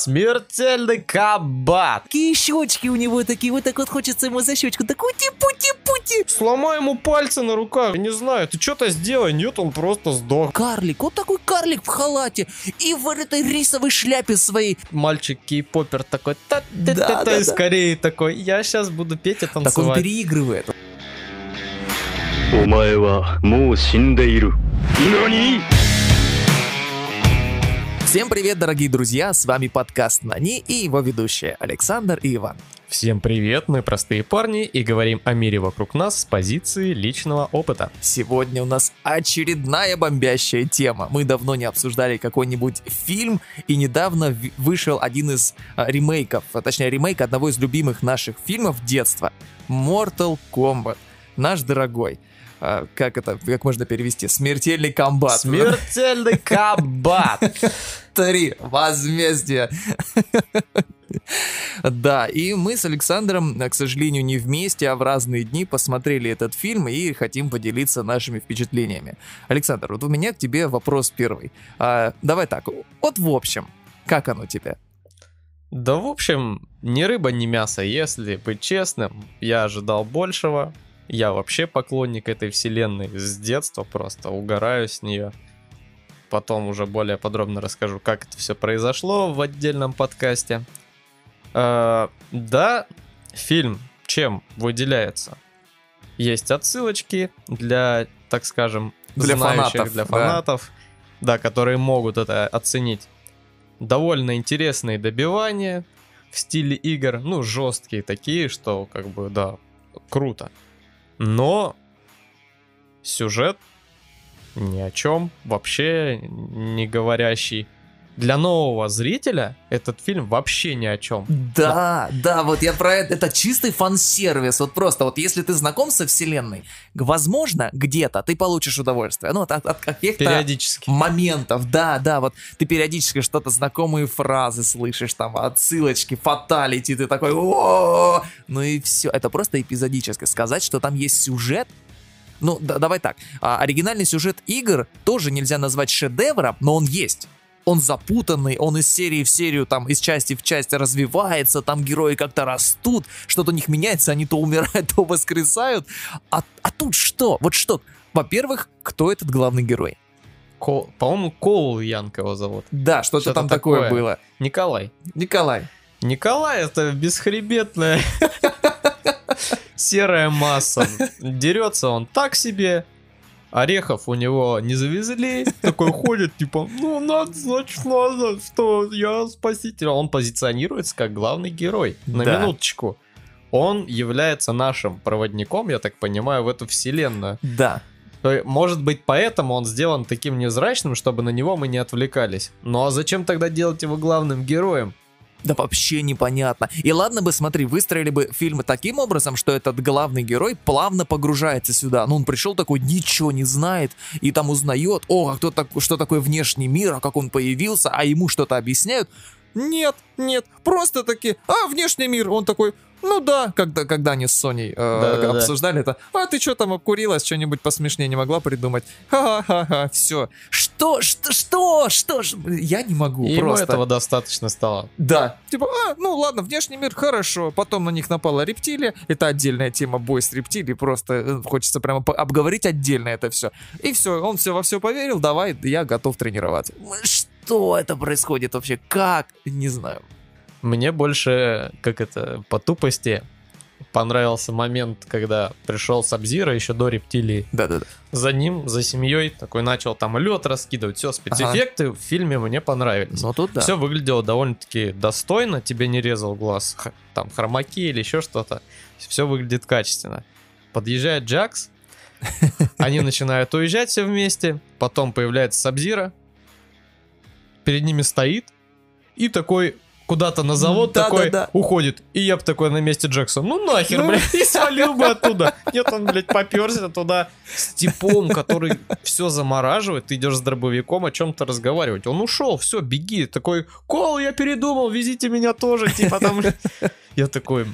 Смертельный кабат. Такие щечки у него такие, вот так вот хочется ему за щечку. Так ути-пути-пути. Сломай ему пальцы на руках. Я не знаю, ты что-то сделай. Нет, он просто сдох. Карлик, вот такой карлик в халате и в этой рисовой шляпе своей. Мальчик кей-попер такой, та Да, та та да, из да. Кореи такой, я сейчас буду петь и Так он танцевать. переигрывает. お前はもう死んでいる何 Всем привет, дорогие друзья, с вами подкаст Нани и его ведущие Александр и Иван. Всем привет, мы простые парни и говорим о мире вокруг нас с позиции личного опыта. Сегодня у нас очередная бомбящая тема. Мы давно не обсуждали какой-нибудь фильм, и недавно вышел один из а, ремейков, а, точнее ремейк одного из любимых наших фильмов детства. Mortal Kombat. Наш дорогой. А, Как это, как можно перевести? Смертельный комбат. Смертельный кабат. Три. Возмездие. Да, и мы с Александром, э, к сожалению, не вместе, а в разные дни посмотрели этот фильм и хотим поделиться нашими впечатлениями. Александр, вот у меня к тебе вопрос первый. А, давай так, вот в общем, как оно тебе? Да, в общем, ни рыба, ни мясо. Если быть честным, я ожидал большего. Я вообще поклонник этой вселенной с детства, просто угораю с нее. Потом уже более подробно расскажу, как это все произошло в отдельном подкасте. Э, да, фильм чем выделяется? Есть отсылочки для, так скажем, Для знающих, фанатов, для да. фанатов, да, которые могут это оценить довольно интересные добивания в стиле игр, ну, жесткие такие, что, как бы, да, круто. Но сюжет ни о чем, вообще не говорящий. Для нового зрителя этот фильм вообще ни о чем. Да, да, вот я про это. Это чистый фан-сервис. Вот просто, вот если ты знаком со вселенной, возможно, где-то ты получишь удовольствие. Ну, от, от- от каких-то Периодически. моментов, да, да, вот ты периодически что-то знакомые фразы слышишь, там, отсылочки, фаталити, ты такой, о ну и все, это просто эпизодически. Сказать, что там есть сюжет, ну, да- давай так, а, оригинальный сюжет игр тоже нельзя назвать шедевром, но он есть. Он запутанный, он из серии в серию, там, из части в часть развивается, там герои как-то растут, что-то у них меняется, они то умирают, то воскресают. А, а тут что? Вот что? Во-первых, кто этот главный герой? Кол- По-моему, Коул Янг его зовут. Да, что-то, Что-то там такое, такое. было. Николай. Николай. Николай это бесхребетная серая масса. Дерется он так себе. Орехов у него не завезли. Такой ходит, типа, ну, надо, значит, надо, что я спаситель. Он позиционируется как главный герой. На Да. минуточку. Он является нашим проводником, я так понимаю, в эту вселенную. Да. Может быть, поэтому он сделан таким невзрачным, чтобы на него мы не отвлекались. Ну а зачем тогда делать его главным героем? Да вообще непонятно. И ладно бы, смотри, выстроили бы фильмы таким образом, что этот главный герой плавно погружается сюда. Ну, он пришел такой, ничего не знает, и там узнает, о, а кто так, что такое внешний мир, а как он появился, а ему что-то объясняют. Нет, нет, просто таки, а, внешний мир, он такой, ну да, когда, когда они с Соней э, Да-да-да. обсуждали это, а ты что там обкурилась, что-нибудь посмешнее не могла придумать? Ха-ха-ха, все. Что, что, что, что ж, я не могу И ему просто. этого достаточно стало. Да. Типа, а, ну ладно, внешний мир хорошо. Потом на них напала рептилия. Это отдельная тема, бой с рептилией. Просто э, хочется прямо обговорить отдельно это все. И все, он все во все поверил. Давай, я готов тренироваться. Что это происходит вообще? Как? Не знаю. Мне больше, как это, по тупости понравился момент, когда пришел Сабзира еще до рептилии. Да-да-да. За ним, за семьей, такой начал там лед раскидывать. Все, спецэффекты в фильме мне понравились. Ну тут да. Все выглядело довольно-таки достойно, тебе не резал глаз, там хромаки или еще что-то. Все выглядит качественно. Подъезжает Джакс, они начинают уезжать все вместе, потом появляется Сабзира, перед ними стоит и такой куда-то на завод Да, такой да, да. уходит. И я бы такой на месте Джексона, ну нахер, Ну. блядь, и свалил бы оттуда. Нет, он, блядь, поперся туда с типом, который все замораживает, ты идешь с дробовиком о чем-то разговаривать. Он ушел, все, беги. Такой, Кол, я передумал, везите меня тоже, типа там. Я такой,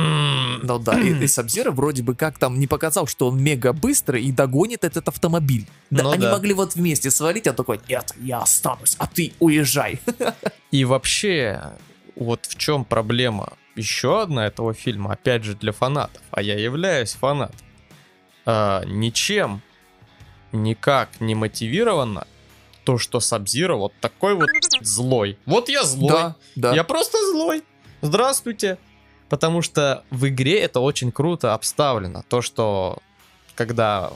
«М, Ну да, и, и Сабзира вроде бы как там не показал, что он мега быстрый и догонит этот автомобиль. Да, Ну они да. могли вот вместе свалить, а такой, нет, я останусь, а ты уезжай. И вообще, вот в чем проблема еще одна этого фильма, опять же для фанатов, а я являюсь фанатом, а, ничем никак не мотивировано то, что Сабзира вот такой вот злой. Вот я злой. Да, да. Я просто злой. Здравствуйте. Потому что в игре это очень круто обставлено. То, что когда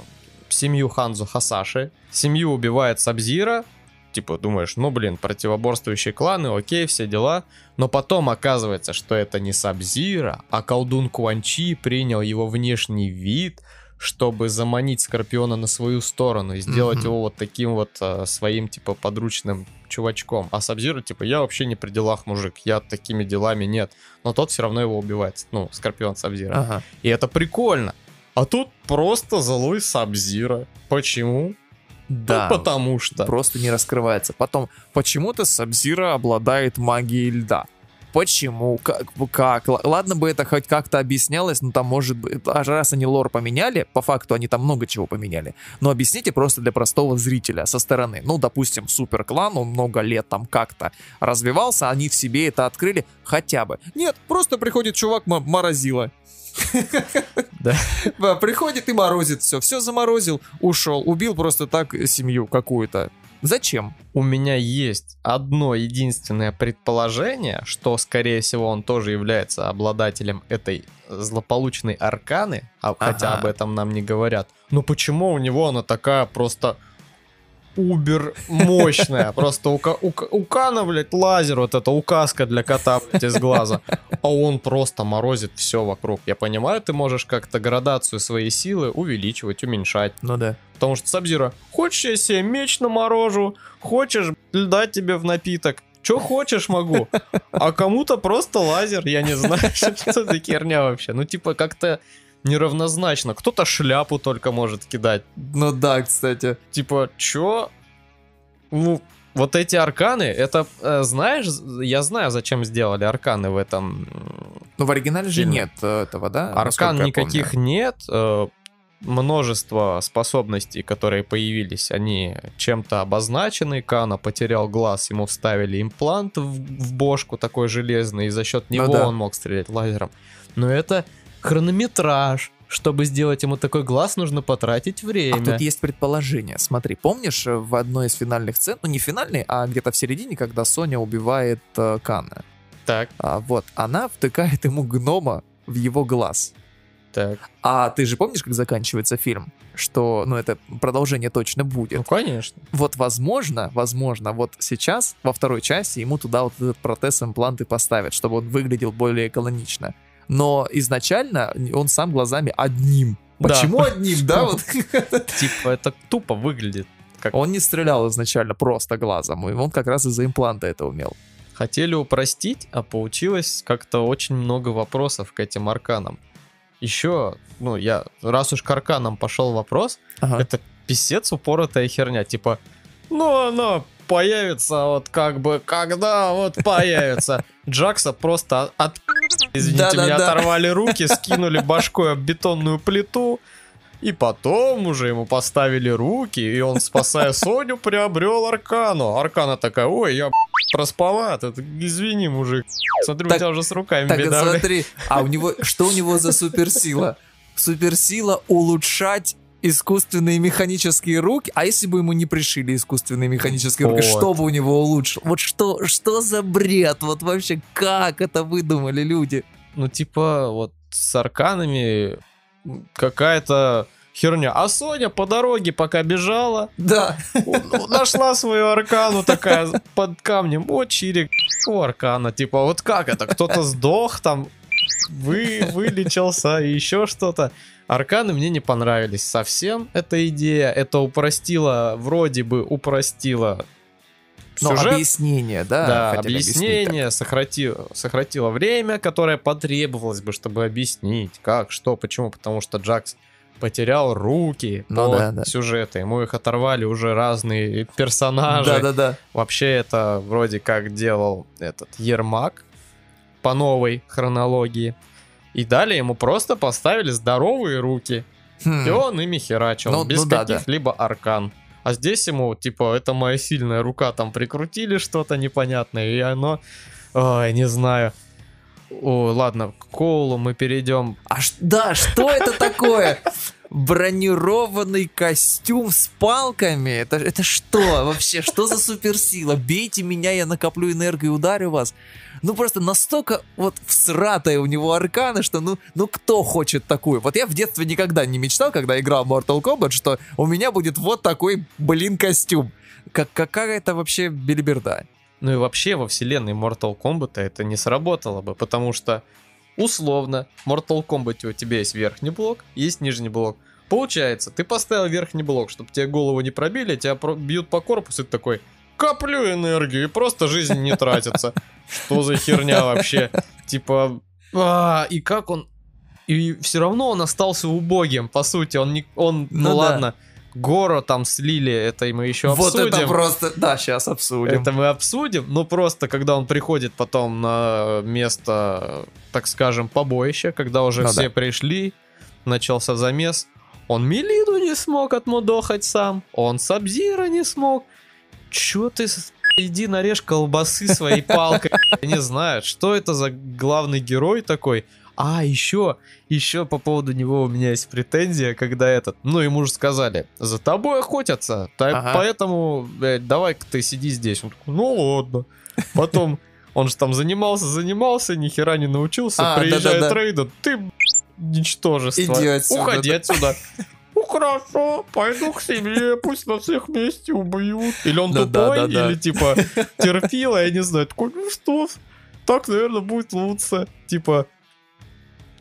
семью Ханзу Хасаши, семью убивает Сабзира, типа думаешь, ну блин, противоборствующие кланы, окей, все дела. Но потом оказывается, что это не Сабзира, а колдун Куанчи принял его внешний вид, чтобы заманить Скорпиона на свою сторону и сделать Мгм. его вот таким вот э, своим, типа, подручным чувачком. А Сабзира, типа, я вообще не при делах, мужик, я такими делами нет. Но тот все равно его убивает. Ну, Скорпион Сабзира. Ага. И это прикольно. А тут просто злой Сабзира. Почему? Да. Ну, потому что. Просто не раскрывается. Потом, почему-то Сабзира обладает магией льда. Почему? Как? как? Ладно бы это хоть как-то объяснялось, но там может быть... Аж раз они лор поменяли, по факту они там много чего поменяли. Но объясните просто для простого зрителя со стороны. Ну, допустим, супер клан, он много лет там как-то развивался, они в себе это открыли хотя бы. Нет, просто приходит чувак м- морозила. Да. Да, Приходит и морозит все. Все заморозил, ушел. Убил просто так семью какую-то. Зачем? У меня есть одно единственное предположение, что, скорее всего, он тоже является обладателем этой злополучной арканы, а, хотя Ага. об этом нам не говорят. Но почему у него она такая просто убер мощная? Просто у, у, у Кана, блядь, лазер, вот эта указка для кота, блядь, из глаза. А он просто морозит все вокруг. Я понимаю, ты можешь как-то градацию своей силы увеличивать, уменьшать. Ну да. Потому что Сабзира, хочешь я себе меч наморожу, хочешь льда тебе в напиток, что хочешь могу, а кому-то просто лазер, я не знаю, что за херня вообще. Ну типа как-то неравнозначно. Кто-то шляпу только может кидать. Ну да, кстати. Типа, чё? Ну, вот эти арканы, это, э, знаешь, я знаю, зачем сделали арканы в этом Ну в оригинале же Фильме. нет э, этого, да? Аркан никаких нет. э, Множество способностей, которые появились, они чем-то обозначены. Кана потерял глаз, ему вставили имплант в, в бошку такой железный, и за счет Ну него да. он мог стрелять лазером. Но это хронометраж. Чтобы сделать ему такой глаз, нужно потратить А время. тут есть предположение. Смотри, помнишь э, в одной из финальных сцен, ну не финальной, а где-то в середине, когда Соня убивает э, Кана. Так, А, вот, она втыкает ему гнома в его глаз. так. А ты же помнишь, как заканчивается фильм? Что, ну, это продолжение точно будет. Ну, конечно. Вот, возможно, возможно, вот сейчас, во второй части, ему туда вот этот протез импланты поставят, чтобы он выглядел более канонично. Но изначально он сам глазами одним. Да. Почему одним, да? Вот. Типа, это тупо выглядит. Как Он не стрелял изначально просто глазом, и он как раз из-за импланта это умел. Хотели упростить, а получилось как-то очень много вопросов к этим арканам. Еще, ну, я, раз уж к арканам пошел вопрос, Ага. это писец упоротая херня, типа, ну, оно появится вот как бы, когда вот появится. Джакса просто от... Извините, меня Да-да-да. оторвали руки, скинули башкой об бетонную плиту, и потом уже ему поставили руки, и он, спасая Соню, приобрел Аркану. Аркана такая, ой, я проспала, ты, извини, мужик. Смотрю, Так- у тебя уже с руками Так, беда. блядь». смотри, а у него, что у него за суперсила? Суперсила улучшать искусственные механические руки, а если бы ему не пришили искусственные механические руки, Вот. что бы у него улучшил? Вот что, что за бред? Вот вообще, как это выдумали люди? ну, типа, вот с арканами какая-то херня. А Соня по дороге, пока бежала, Да. у- нашла свою аркану такая под камнем. О, чирик, у аркана. Типа, вот как это? Кто-то сдох там, вы вылечился и еще что-то. Арканы мне не понравились совсем, эта идея. Это упростило, вроде бы упростило Но сюжет. объяснение, да? Да, объяснение сократило, сократило время, которое потребовалось бы, чтобы объяснить, как, что, почему. Потому что Джакс потерял руки Ну по да, да. сюжету. Ему их оторвали уже разные персонажи. Да-да-да. Вообще это вроде как делал этот Ермак по новой хронологии. И далее ему просто поставили здоровые руки. Хм. И он ими херачил, Ну, без ну да, да. каких-либо аркан. А здесь ему, типа, это моя сильная рука, там прикрутили что-то непонятное, и оно... Ой, не знаю. О, ладно, к Коулу мы перейдем. А ш- да, что это такое? Бронированный костюм с палками? Это, это что вообще? Что за суперсила? Бейте меня, я накоплю энергию и ударю вас. Ну просто настолько вот всратая у него арканы, что ну, ну кто хочет такую? Вот я в детстве никогда не мечтал, когда играл Mortal Kombat, что у меня будет вот такой, блин, костюм. Как, какая это вообще белиберда? Ну и вообще во вселенной Mortal Kombat это не сработало бы, потому что условно в Mortal Kombat у тебя есть верхний блок, есть нижний блок. Получается, ты поставил верхний блок, чтобы тебе голову не пробили, тебя про- бьют по корпусу, и ты такой, коплю энергию, и просто жизнь не тратится. Что за херня вообще? Типа, а, и как он... И все равно он остался убогим, по сути, он не... Он, ну, Ну да. ладно, Горо там слили, это мы еще Вот обсудим. это просто... Да, сейчас обсудим. Это мы обсудим, но просто когда он приходит потом на место, так скажем, побоища, когда уже Ну все да. пришли, начался замес, он Мелиду не смог отмудохать сам, он Сабзира не смог. Чё ты, иди нарежь колбасы своей палкой. Я не знаю, что это за главный герой такой. А, еще, еще по поводу него у меня есть претензия, когда этот, ну, ему же сказали, за тобой охотятся, та- Ага. поэтому, давай-ка ты сиди здесь. Он такой, ну ладно. Потом он же там занимался, занимался, ни хера не научился, А, приезжает да-да-да. Рейден, ты, ничтожество. Иди отсюда, Уходи да. отсюда. Хорошо, пойду к себе, пусть нас всех вместе убьют. Или он Да, тупой, да, да. или типа терпила, я не знаю. Такой, ну что, так, наверное, будет лучше. Типа,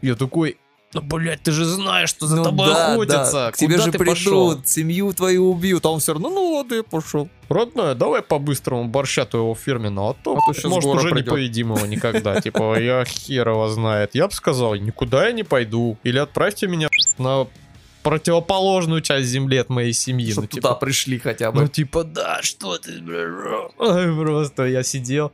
я такой, ну, блядь, ты же знаешь, что за Ну тобой да, охотятся. да. К тебе Куда же ты придут, пошел? семью твою убьют, а он все равно, ну ладно, я пошел. Родная, давай по-быстрому борща твоего фирменного, а то, А то может, уже придет. поедим его никогда. Типа, я хер его знает. Я бы сказал, никуда я не пойду. Или отправьте меня на противоположную часть земли от моей семьи. Чтоб ну, туда типа, пришли хотя ну, бы. типа, да, что ты, просто я сидел.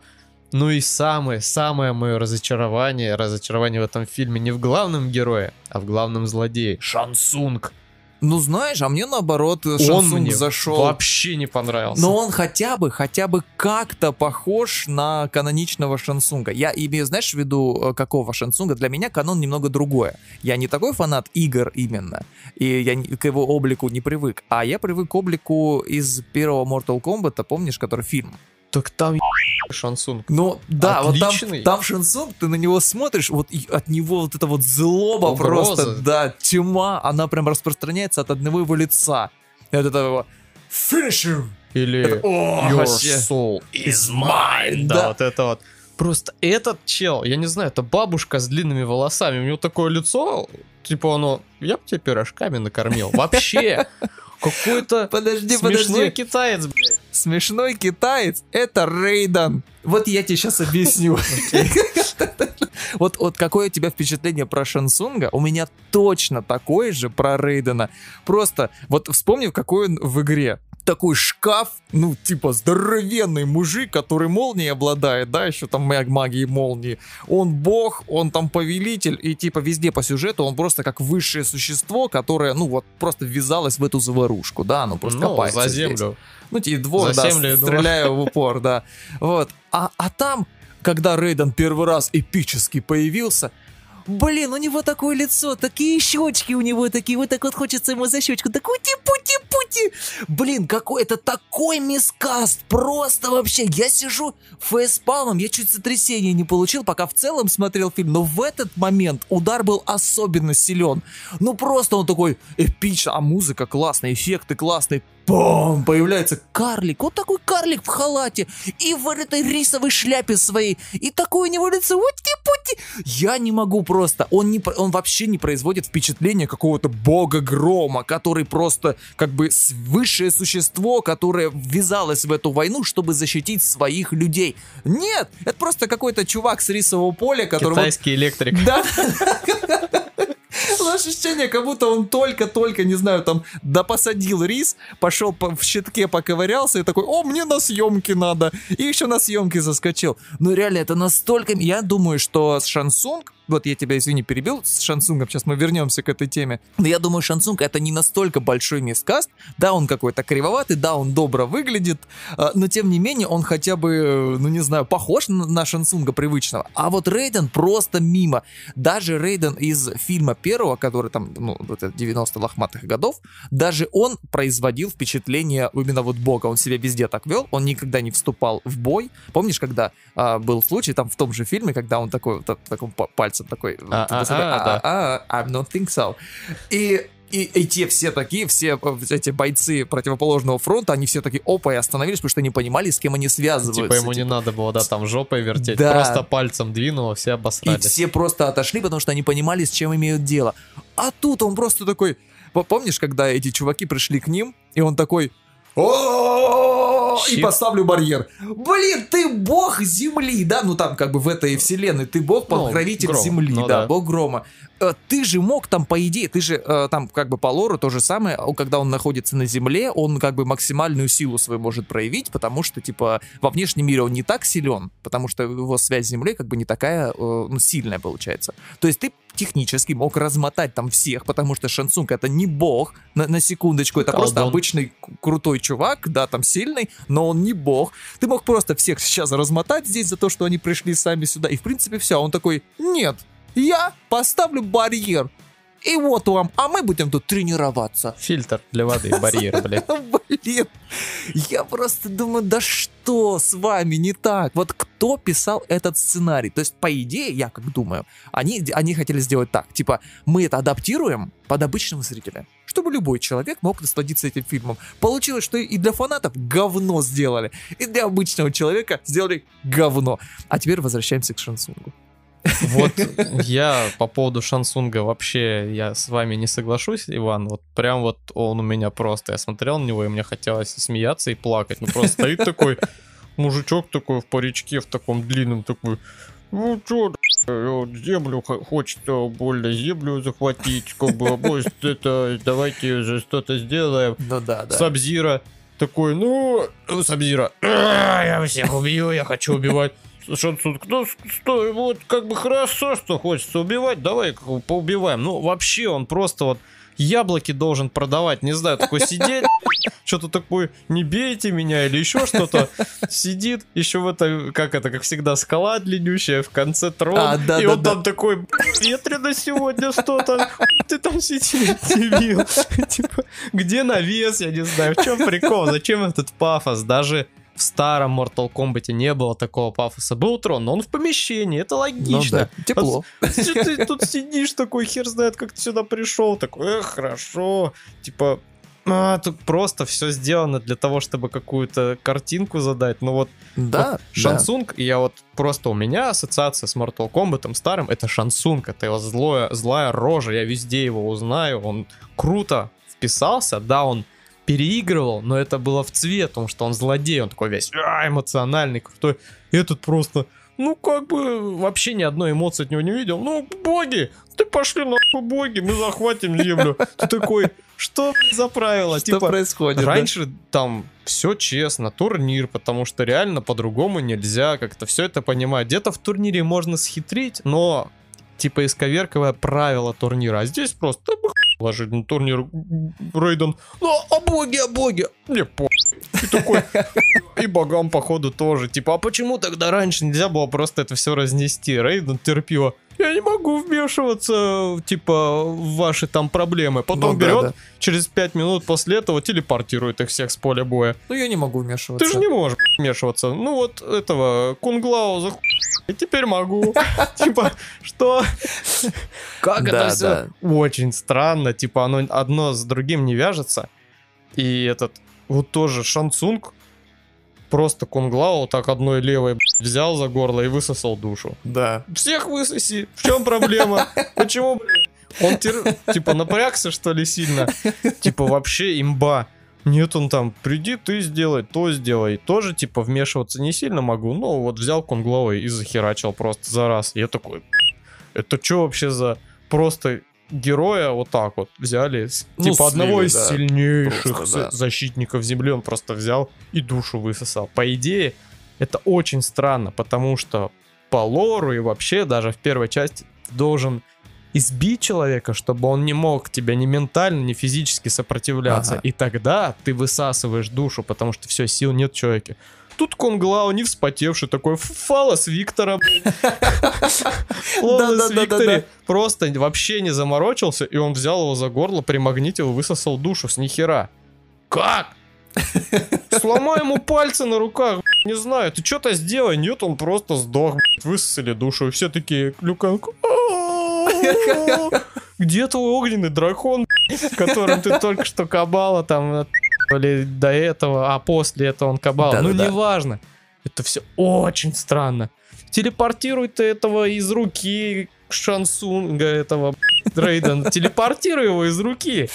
Ну и самое, самое мое разочарование, разочарование в этом фильме не в главном герое, а в главном злодее. Шансунг. Ну знаешь, а мне наоборот Он Шансунг мне зашел. вообще не понравился. Но он хотя бы, хотя бы как-то похож на каноничного Шансунга. Я имею, знаешь, в виду э, какого Шансунга? Для меня канон немного другое. Я не такой фанат игр именно, и я к его облику не привык. А я привык к облику из первого Mortal Kombat, помнишь, который фильм? Так там Шансунг. Ну, да, вот там, Отличный. там Шансунг, ты на него смотришь, вот и от него вот эта вот злоба Угроза. просто, да, тьма, она прям распространяется от одного его лица. И от этого Finish him! Или Это- о, Your вообще. soul is mine. Да, Да. вот это вот. Просто этот чел, я не знаю, это бабушка с длинными волосами, у него такое лицо, типа оно, я бы тебя пирожками накормил. Вообще, какой-то Подожди, смешной подожди. китаец, блядь. Смешной китаец — это Рейдан. Вот я тебе сейчас объясню. Вот, вот какое у тебя впечатление про Шансунга? У меня точно такое же про Рейдена. Просто вот вспомни, какой он в игре. Такой шкаф, ну, типа, здоровенный мужик, который молнией обладает, да, еще там маг- магией молнии. Он бог, он там повелитель, и типа везде по сюжету он просто как высшее существо, которое, ну, вот просто ввязалось в эту заварушку, да, оно просто Ну, копается за здесь. землю. Ну, типа, двор, За да, землю, стреляю в упор, да. Вот. А, а там, когда Рейден первый раз эпически появился, блин, у него такое лицо, такие щечки у него такие, вот так вот хочется ему за щечку, так ути-пути-пути. Блин, какой это такой мискаст, просто вообще. Я сижу фейспалмом, я чуть сотрясения не получил, пока в целом смотрел фильм, но в этот момент удар был особенно силен. Ну просто он такой эпично, а музыка классная, эффекты классные. Бам! Появляется карлик, вот такой карлик в халате и в этой рисовой шляпе своей, и такое у него лицо, ути-пути. Я не могу просто, он, не, он вообще не производит впечатление какого-то бога грома, который просто как бы высшее существо, которое ввязалось в эту войну, чтобы защитить своих людей. Нет, это просто какой-то чувак с рисового поля, который... вот- Китайский электрик. да. Ощущение, как будто он только-только, не знаю, там, допосадил рис, пошел по- в щитке поковырялся и такой, о, мне на съемки надо. И еще на съемки заскочил. Ну, реально, это настолько... Я думаю, что Шансунг вот я тебя, извини, перебил с Шансунгом, сейчас мы вернемся к этой теме. Но я думаю, Шансунг это не настолько большой мискаст. Да, он какой-то кривоватый, да, он добро выглядит, а, но тем не менее он хотя бы, ну не знаю, похож на Шансунга привычного. А вот Рейден просто мимо. Даже Рейден из фильма первого, который там, ну, вот это 90 лохматых годов, даже он производил впечатление именно вот бога. Он себя везде так вел, он никогда не вступал в бой. Помнишь, когда а, был случай там в том же фильме, когда он такой, вот, так- таким па- пальцем такой... А, а, а, I'm not think so. И и, и те все такие, все э, эти бойцы противоположного фронта, они все такие опа и остановились, потому что они понимали, с кем они связываются. Типа ему не надо было, да, там жопой вертеть. Да. Просто пальцем двинул, все И обосрались. все просто отошли, потому что они понимали, с чем имеют дело. А тут он просто такой... Помнишь, когда эти чуваки пришли к ним, и он такой... «О, И поставлю барьер. Блин, ты бог земли, да? Ну там как бы в этой вселенной ты бог, Ну, покровитель грома. земли, Ну да, да. бог грома. Э, Ты же мог там, по идее, ты же э, там как бы по лору то же самое, когда он находится на земле, он как бы максимальную силу свою может проявить, потому что, типа, во внешнем мире он не так силен, потому что его связь с землей как бы не такая, э, ну, сильная получается. То есть ты технически мог размотать там всех, потому что Шансунг это не бог, на, на секундочку, это просто обычный крутой чувак, да, там сильный, но он не бог. Ты мог просто всех сейчас размотать здесь за то, что они пришли сами сюда, и в принципе все. Он такой, нет, я поставлю барьер, и вот вам, а мы будем тут тренироваться. Фильтр для воды, барьер, блядь. Блин, я просто думаю, да что с вами не так? Вот кто писал этот сценарий? То есть, по идее, я как думаю, они, они хотели сделать так, типа, мы это адаптируем под обычного зрителя, чтобы любой человек мог насладиться этим фильмом. Получилось, что и для фанатов говно сделали, и для обычного человека сделали говно. А теперь возвращаемся к Шансунгу. Вот я по поводу Шансунга вообще я с вами не соглашусь, Иван. Вот прям вот он у меня просто. Я смотрел на него, и мне хотелось и смеяться, и плакать. Ну просто стоит такой мужичок такой в паричке, в таком длинном такой. Ну чё, землю хо- хочет э, больно землю захватить, как бы, может, это, давайте же что-то сделаем. Ну да, да. Сабзира такой, ну, Сабзира, «А, я всех убью, я хочу убивать. Шансун, кто, что, вот как бы хорошо, что хочется убивать, давай поубиваем. Ну, вообще он просто вот яблоки должен продавать, не знаю, такой сидеть, что-то такое, не бейте меня или еще что-то, сидит, еще в это, как это, как всегда, скала длиннющая, в конце трон, А, да, и да, он да. там такой, ветрено сегодня что-то, ты там сидишь, дебил, типа, где навес, я не знаю, в чем прикол, зачем этот пафос, даже в старом Mortal Kombat не было такого пафоса. Был трон, но он в помещении, это Ну логично. да, тепло. Чё ты тут сидишь такой, хер знает, как ты сюда пришел. Такой, эх, хорошо. Типа, а, тут просто все сделано для того, чтобы какую-то картинку задать. Ну вот Да, да. Шансунг, я вот просто у меня ассоциация с Mortal Kombat старым, это Шансунг, это его злое, злая рожа, я везде его узнаю, он круто вписался, да, он переигрывал, но это было в цвет, потому что он злодей, он такой весь а, эмоциональный, крутой. Этот просто, ну как бы вообще ни одной эмоции от него не видел. Ну, боги, ты пошли нахуй боги, мы захватим землю. Ты такой, что за правило? Что Типа, происходит? да? Раньше там все честно, турнир, потому что реально по-другому нельзя как-то все это понимать. Где-то в турнире можно схитрить, но типа исковерковое правило турнира. А здесь просто да, на турнир Рейден. Ну, а боги, а боги. Не по. И такой, и богам, походу, тоже. Типа, а почему тогда раньше нельзя было просто это все разнести? Рейден терпила. Я не могу вмешиваться, типа, в ваши там проблемы. Потом Ну да, берет, да. через 5 минут после этого телепортирует их всех с поля боя. Ну я не могу вмешиваться. Ты же не можешь вмешиваться. Ну вот этого Кунглау за и теперь могу. Типа, что? Как Да, это все? да. Очень странно. Типа, оно одно с другим не вяжется. И этот, вот тоже Шансунг, просто Кунглау так одной левой взял за горло и высосал душу. Да. Всех высоси. В чем проблема? Почему? Он тер- типа напрягся, что ли, сильно? Типа вообще имба. Нет, он там, приди, ты сделай, то сделай. Тоже, типа, вмешиваться не сильно могу. Ну, вот взял конгловый и захерачил просто за раз. Я такой, это что вообще за просто героя вот так вот взяли, Ну, типа слили, одного из да. сильнейших Просто, да. защитников Земли, он просто взял и душу высосал. По идее, это очень странно, потому что по лору и вообще даже в первой части ты должен избить человека, чтобы он не мог тебя ни ментально, ни физически сопротивляться. Ага. И тогда ты высасываешь душу, потому что все, сил нет в человеке. Тут Конглау не вспотевший такой фалос Виктора, Да-да-да-да-да. Виктори просто вообще не заморочился, и он взял его за горло, примагнитил, высосал душу с нихера. Как? Сломай ему пальцы на руках, не знаю, ты что-то сделай. Нет, он просто сдох, высосали душу. И все такие, Люкан, где твой огненный дракон, которым ты только что кабала там или до этого, а после этого он кабала. Ну, Да-да-да. неважно. Это все очень странно. Телепортируй ты этого из руки Шансунга, этого блядь, Рейдена. Телепортируй его из руки.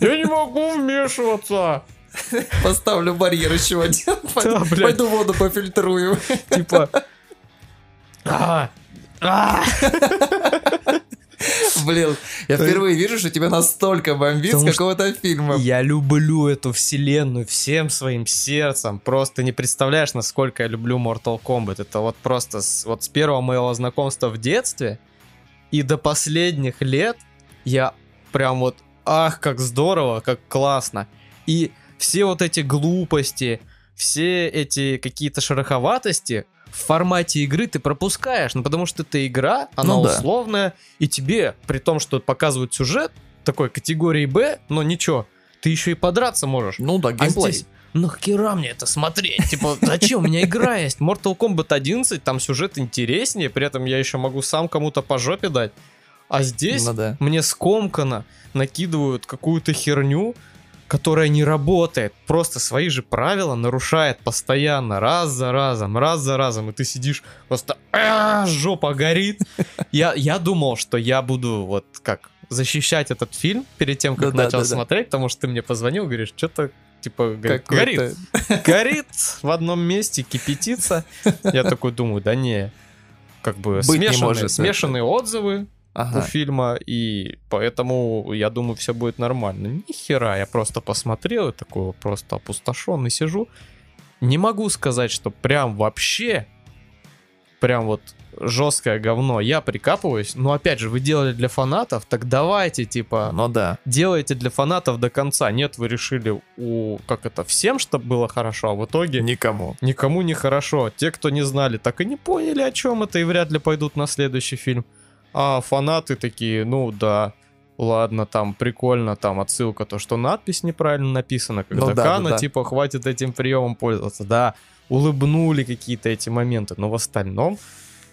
Я не могу вмешиваться. Поставлю барьер еще один. Да. Пойду воду пофильтрую. Типа... а, а. Блин, я впервые вижу, что тебя настолько бомбит с Потому какого-то фильма. Я люблю эту вселенную всем своим сердцем. Просто не представляешь, насколько я люблю Mortal Kombat. Это вот просто с, вот с первого моего знакомства в детстве и до последних лет я прям вот ах, как здорово, как классно. И все вот эти глупости, все эти какие-то шероховатости в формате игры ты пропускаешь, ну потому что это игра, она Ну да. условная, и тебе, при том, что показывают сюжет такой категории Б, но ничего, ты еще и подраться можешь. Ну да, А геймплей. здесь, нахера мне это смотреть? Типа, зачем? У меня игра есть. Mortal Kombat 11, там сюжет интереснее, при этом я еще могу сам кому-то по жопе дать. А здесь Ну да. мне скомканно накидывают какую-то херню, которая не работает. Просто свои же правила нарушает постоянно, раз за разом, раз за разом. И ты сидишь просто «А, жопа горит. Я, я думал, что я буду вот как защищать этот фильм перед тем, как Да-да, начал да-да. смотреть, потому что ты мне позвонил, говоришь, что-то типа говорит, горит, горит в одном месте, кипятится. Я такой думаю, да не, как бы Быть смешанные, может, да. смешанные отзывы, у Ага. фильма, и поэтому я думаю, все будет нормально. Ни хера, я просто посмотрел и такой просто опустошенный сижу. Не могу сказать, что прям вообще, прям вот жесткое говно. Я прикапываюсь, но опять же, вы делали для фанатов, так давайте, типа, Ну да. делайте для фанатов до конца. Нет, вы решили у, как это, всем, чтобы было хорошо, а в итоге Никому. никому не хорошо. Те, кто не знали, так и не поняли, о чем это, и вряд ли пойдут на следующий фильм. А фанаты такие, ну да, ладно, там прикольно, там отсылка, то, что надпись неправильно написана, когда Ну да, Кана, да, да. типа, хватит этим приемом пользоваться. Да, улыбнули какие-то эти моменты, но в остальном,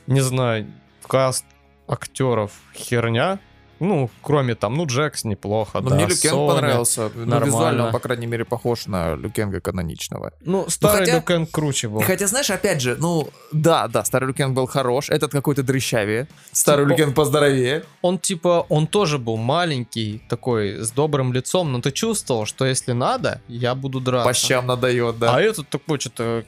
не знаю, каст актеров херня. Ну, кроме там, ну, Джекс неплохо, Но да, мне Люкенг Соня. понравился. Ну, нормально. визуально он, по крайней мере, похож на Люкенга каноничного. Ну, старый хотя- Люкенг круче был. Хотя, знаешь, опять же, ну, да, да, старый Люкенг был хорош, этот какой-то дрыщавее, старый Типа- Люкенг поздоровее. он типа, он тоже был маленький, такой, с добрым лицом, но ты чувствовал, что если надо, я буду драться. По щам надает, да. А этот такой что-то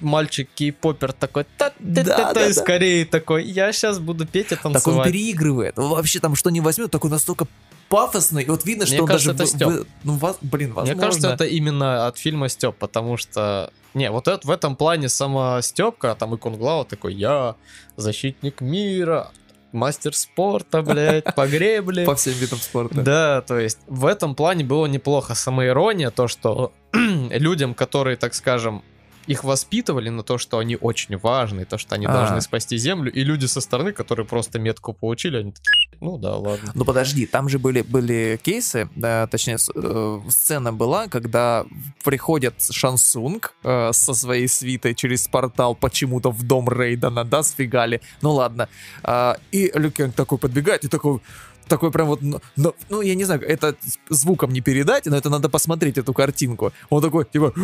мальчик кей-попер такой, та Да, та да, и да. скорее такой, я сейчас буду петь и Так он танцевать. переигрывает. Вообще там что не возьмет, такой настолько пафосный. И вот видно, что Мне он кажется, даже... это в- ну, вас- блин, возможно. Мне кажется, это именно от фильма Степ, потому что... Не, вот это, в этом плане сама Степка, там и Кунглау такой, я защитник мира, мастер спорта, блядь, по гребле. По всем видам спорта. Да, то есть в этом плане было неплохо. Самоирония, то, что людям, которые, так скажем, их воспитывали на то, что они очень важны, то, что они А. должны спасти Землю, и люди со стороны, которые просто метку получили, они такие, ну да, ладно. Ну подожди, там же были, были кейсы, да, точнее, э, сцена была, когда приходит Шансунг э, со своей свитой через портал почему-то в дом Рейдана, да, сфигали. Ну ладно. А, и Люкенг такой подбегает и такой... Такой прям вот, ну, ну, я не знаю, это звуком не передать, но это надо посмотреть эту картинку. Он такой, типа,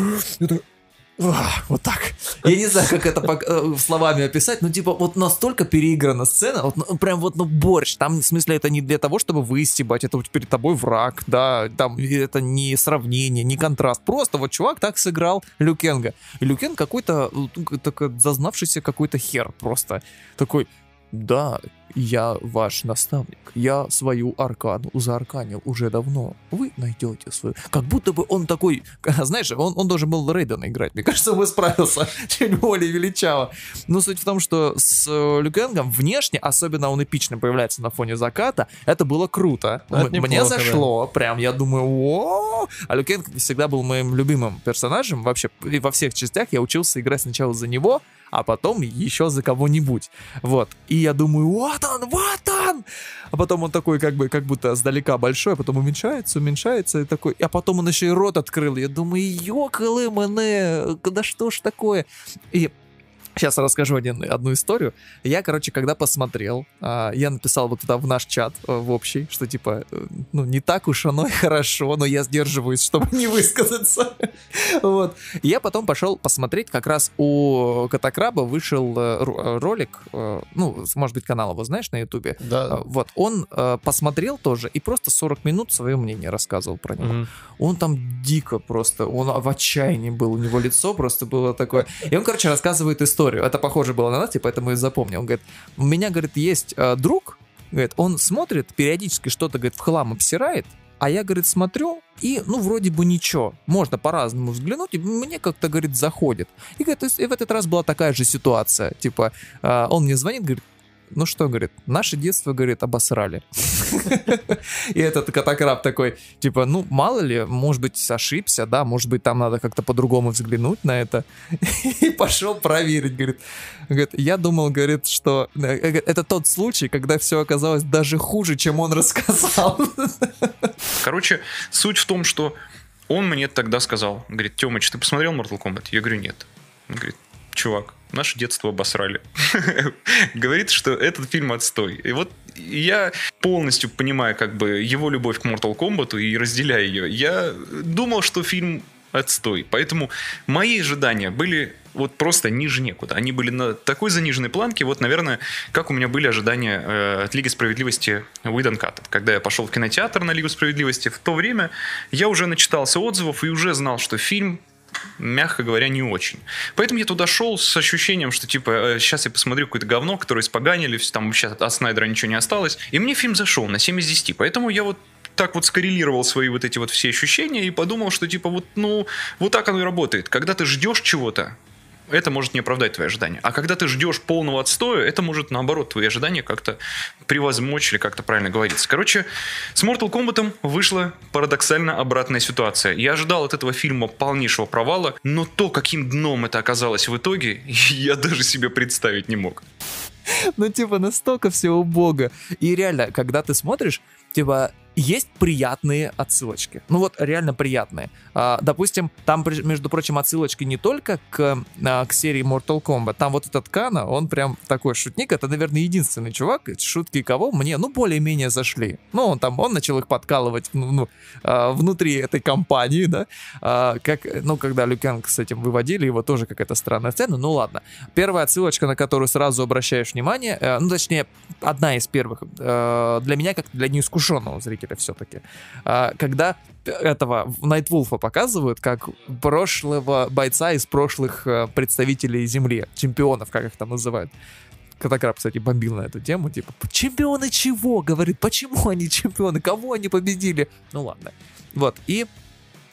вот так. Я не знаю, как это э, словами описать, но типа вот настолько переиграна сцена, вот ну, прям вот ну борщ. Там в смысле это не для того, чтобы выстебать, это вот перед тобой враг, да, там это не сравнение, не контраст. Просто вот чувак так сыграл Люкенга. И Люкен какой-то, ну, такой зазнавшийся какой-то хер просто. Такой, да, я ваш наставник. Я свою аркану заарканил уже давно. Вы найдете свою. Как будто бы он такой, знаешь, он, он должен был Рейдена играть. Мне кажется, он бы справился чуть более величаво. Но суть в том, что с э, Люкенгом внешне, особенно он эпично появляется на фоне заката, это было круто. Это М- Мне зашло. Прям я думаю, о А Люкенг всегда был моим любимым персонажем. Вообще, во всех частях я учился играть сначала за него, а потом еще за кого-нибудь. Вот. И я думаю, вот он, вот он! А потом он такой, как бы, как будто сдалека большой, а потом уменьшается, уменьшается, и такой... А потом он еще и рот открыл. Я думаю, ёкалы мене, да что ж такое? И Сейчас расскажу один, одну историю. Я, короче, когда посмотрел, а, я написал вот туда в наш чат, э, в общий, что типа, э, ну, не так уж оно и хорошо, но я сдерживаюсь, чтобы не высказаться. Вот. Я потом пошел посмотреть, как раз у Катакраба вышел э, ролик, ну, может быть, канал его знаешь на ютубе. Да. Э, Вот, он посмотрел тоже и просто 40 минут свое мнение рассказывал про него. Он там дико просто, он в отчаянии был, у него лицо просто было такое. И он, короче, рассказывает историю. Это похоже было на нас, и поэтому и запомнил. Он говорит, у меня, говорит, есть э, друг, говорит, он смотрит, периодически что-то, говорит, в хлам обсирает, а я, говорит, смотрю, и, ну, вроде бы ничего. Можно по-разному взглянуть, и мне как-то, говорит, заходит. И, говорит, и в этот раз была такая же ситуация. Типа, э, он мне звонит, говорит, ну что, говорит, наше детство, говорит, обосрали. И этот катакраб такой, типа, ну, мало ли, может быть, ошибся, да, может быть, там надо как-то по-другому взглянуть на это. И пошел проверить, говорит. Говорит, я думал, говорит, что э, э, это тот случай, когда все оказалось даже хуже, чем он рассказал. Короче, суть в том, что он мне тогда сказал, говорит, Тёмыч, ты посмотрел Mortal Kombat? Я говорю, нет. Он говорит, чувак, наше детство обосрали. Говорит, что этот фильм отстой. И вот я полностью понимаю как бы его любовь к Mortal Kombat и разделяю ее. Я думал, что фильм отстой. Поэтому мои ожидания были вот просто ниже некуда. Они были на такой заниженной планке, вот, наверное, как у меня были ожидания э, от Лиги Справедливости Уидон Каттед. Когда я пошел в кинотеатр на Лигу Справедливости, в то время я уже начитался отзывов и уже знал, что фильм мягко говоря, не очень. Поэтому я туда шел с ощущением, что типа сейчас я посмотрю какое-то говно, которое испоганили, всё, там вообще от Снайдера ничего не осталось. И мне фильм зашел на 7 из 10. Поэтому я вот так вот скоррелировал свои вот эти вот все ощущения и подумал, что типа вот, ну, вот так оно и работает. Когда ты ждешь чего-то, это может не оправдать твои ожидания. А когда ты ждешь полного отстоя, это может, наоборот, твои ожидания как-то превозмочь или как-то правильно говорится. Короче, с Mortal Kombat вышла парадоксально обратная ситуация. Я ожидал от этого фильма полнейшего провала, но то, каким дном это оказалось в итоге, я даже себе представить не мог. Ну, типа, настолько все убого. И реально, когда ты смотришь, типа, есть приятные отсылочки. Ну вот, реально приятные. А, допустим, там, между прочим, отсылочки не только к, а, к серии Mortal Kombat. Там вот этот Кана, он прям такой шутник. Это, наверное, единственный чувак, шутки кого мне, ну, более-менее зашли. Ну, он там, он начал их подкалывать, ну, ну, а, внутри этой компании, да. А, как, ну, когда Люкенг с этим выводили, его тоже какая-то странная сцена. Ну, ладно. Первая отсылочка, на которую сразу обращаешь внимание, э, ну, точнее, одна из первых, э, для меня, как для неискушенного зрителя все-таки, э, когда этого Найтвулфа показывают как прошлого бойца из прошлых э, представителей Земли, чемпионов, как их там называют. Катакраб, кстати, бомбил на эту тему, типа, чемпионы чего? Говорит, почему они чемпионы? Кого они победили? Ну ладно. Вот, и...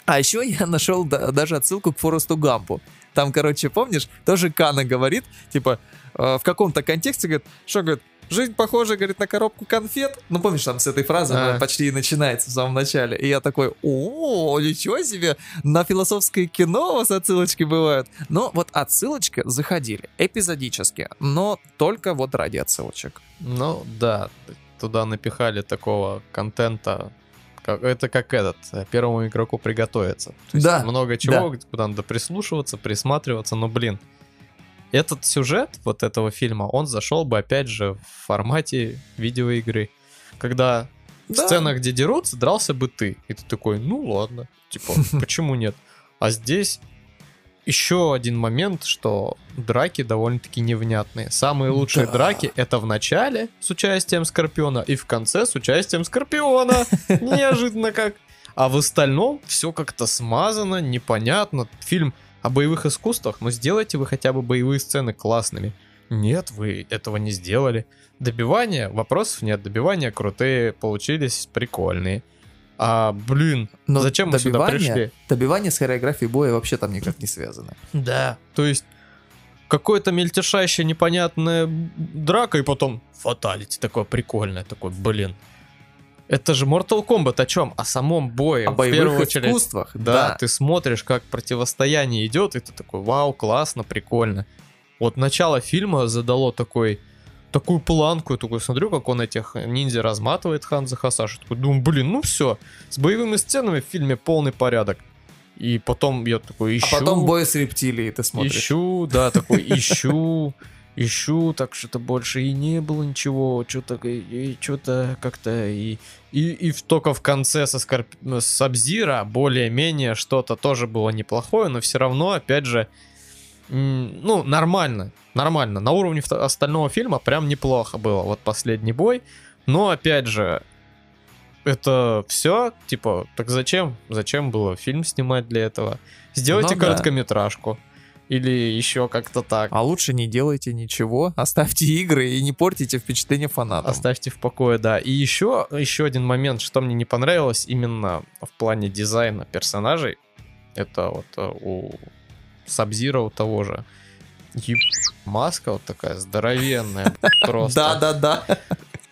А еще я нашел да- даже отсылку к Форесту Гампу. Там, короче, помнишь, тоже Кана говорит, типа, э, в каком-то контексте, говорит, что, говорит, жизнь похожа, говорит, на коробку конфет. Ну, помнишь, там с этой фразы она А. почти и начинается в самом начале. И я такой, о, ничего себе, на философское кино у вас отсылочки бывают. Но вот отсылочки заходили эпизодически, но только вот ради отсылочек. Ну да, туда напихали такого контента. как- Это как этот, первому игроку приготовиться. То есть Да, много чего, куда надо прислушиваться, присматриваться, но блин. Этот сюжет вот этого фильма, он зашел бы опять же в формате видеоигры. Когда Да. сцена, где дерутся, дрался бы ты. И ты такой, ну ладно, типа, почему нет? А здесь еще один момент, что драки довольно-таки невнятные. Самые лучшие Да. драки это в начале с участием Скорпиона и в конце с участием Скорпиона. Неожиданно как. А в остальном все как-то смазано, непонятно. Фильм о боевых искусствах, но сделайте вы хотя бы боевые сцены классными. Нет, вы этого не сделали. Добивания, вопросов нет. Добивания крутые, получились прикольные. А, блин, Но зачем мы сюда добивание- пришли? Добивание с хореографией боя вообще там никак не связано. Да. То есть, какое-то мельтешащая непонятная драка, и потом фаталити такое прикольное. Такой, блин. Это же Mortal Kombat о чем? О самом бое. О в первую очередь. искусствах, Да, да. ты смотришь, как противостояние идет, и ты такой, вау, классно, прикольно. Вот начало фильма задало такой, такую планку, я такой смотрю, как он этих ниндзя разматывает Ханза Хасаши. Такой, думаю, блин, ну все, с боевыми сценами в фильме полный порядок. И потом я такой ищу, А потом бой с рептилией ты смотришь. ищу, да, такой ищу, ищу, так что-то больше и не было ничего, что-то и, что-то как-то и и, и только в конце со Скорп... с Сабзира более-менее что-то тоже было неплохое, но все равно, опять же, ну, нормально, нормально. На уровне остального фильма прям неплохо было. Вот последний бой. Но, опять же, это все, типа, так зачем? Зачем было фильм снимать для этого? Сделайте Ну да. Или еще как-то так. А лучше не делайте ничего, оставьте игры и не портите впечатление фанатам. Оставьте в покое, да. И еще, еще один момент, что мне не понравилось именно в плане дизайна персонажей. Это вот э, у Сабзира у того же. Еб- Маска вот такая здоровенная просто. Да-да-да.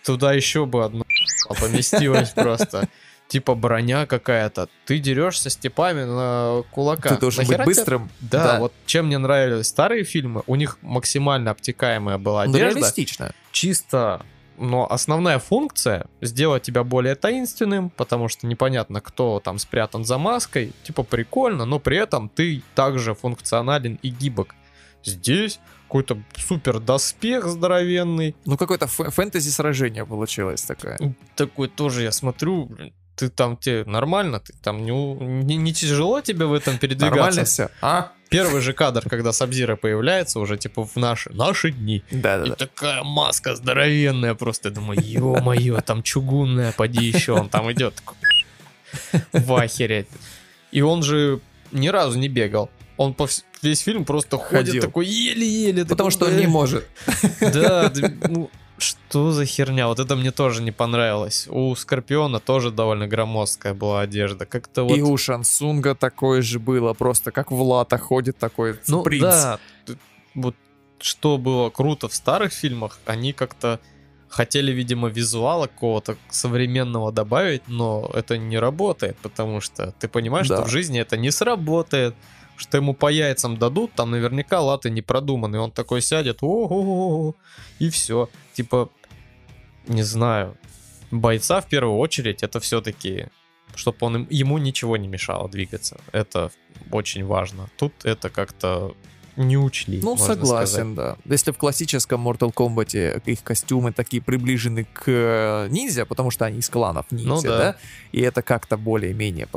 Туда еще бы одно поместилось просто. Типа броня какая-то. Ты дерешься с типами на кулаках. Ты должен быть Нахера тебе- быстрым. Да, вот чем мне нравились старые фильмы, у них максимально обтекаемая была Ну, одежда реалистично. чисто, но основная функция сделать тебя более таинственным, потому что непонятно, кто там спрятан за маской. Типа прикольно, но при этом ты также функционален и гибок. Здесь какой-то супер доспех здоровенный. Ну, какое-то фэ- фэнтези-сражение получилось такое. Такой тоже я смотрю, блин, ты там тебе нормально, ты там не, не, не тяжело тебе в этом передвигаться. Нормально все. А? Первый же кадр, когда Сабзира появляется, уже типа в наши, наши дни. И Да-да-да. такая маска здоровенная просто. Я думаю, ё-моё, там чугунная, поди еще, он там идет. В ахере. И он же ни разу не бегал. Он по весь фильм просто ходит Ходил. такой еле-еле. Потому такой, что он не «Э». может. Да, да, ну, что за херня? Вот это мне тоже не понравилось. У Скорпиона тоже довольно громоздкая была одежда. Как-то вот... И у Шансунга такое же было, просто как в лата ходит такой Ну принц. да, вот что было круто в старых фильмах, они как-то хотели, видимо, визуала какого-то современного добавить, но это не работает, потому что ты понимаешь, Да. что в жизни это не сработает, что ему по яйцам дадут, там наверняка латы не продуманы, он такой сядет, о и все. Типа, не знаю, бойца в первую очередь это все-таки чтобы он ему ничего не мешало двигаться. Это очень важно. Тут это как-то не учли. Ну, согласен, да. Если в классическом Mortal Kombat их костюмы такие приближены к э, ниндзя, потому что они из кланов ниндзя, Ну да. да. и это как-то более-менее...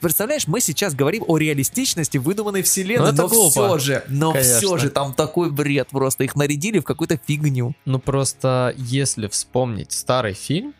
Представляешь, мы сейчас говорим о реалистичности выдуманной вселенной, Ну, это но глупо. все же, но Конечно. все же там такой бред, просто их нарядили в какую-то фигню. Ну просто если вспомнить старый фильм,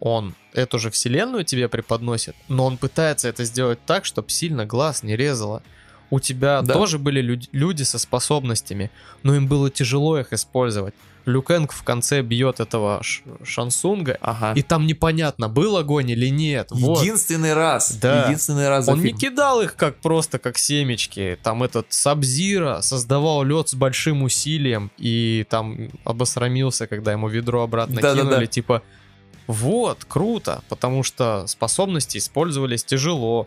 он эту же вселенную тебе преподносит, но он пытается это сделать так, чтобы сильно глаз не резало. У тебя Да. тоже были люд- люди со способностями, но им было тяжело их использовать. Люкенг в конце бьет этого Ш- Шансунга, Ага. и там непонятно, был огонь или нет. Вот. Единственный раз. Да. Единственный раз Он не фильм. кидал их как просто как семечки. Там этот Сабзира создавал лед с большим усилием и там обосрамился, когда ему ведро обратно Да-да-да. кинули. Типа, вот, круто, потому что способности использовались тяжело.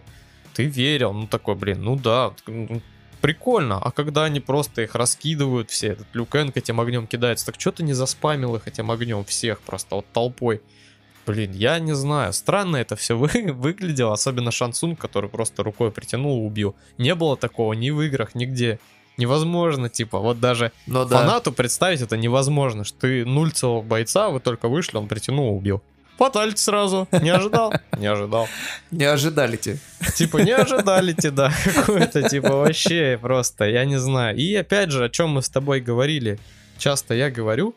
Ты верил, ну такой, блин, ну да, ну, прикольно. А когда они просто их раскидывают все, этот Люкенг этим огнем кидается, так что ты не заспамил их этим огнем всех просто вот толпой? Блин, я не знаю. Странно это все вы, выглядело, особенно Шансун, который просто рукой притянул и убил. Не было такого ни в играх, нигде. Невозможно, типа, вот даже Ну да. фанату представить это невозможно, что ты нульцевого бойца, вы только вышли, он притянул и убил. Фатальт сразу. Не ожидал? Не ожидал. Не ожидали те. Типа, не ожидали те, да, какое-то, типа, вообще просто, я не знаю. И опять же, о чем мы с тобой говорили, часто я говорю,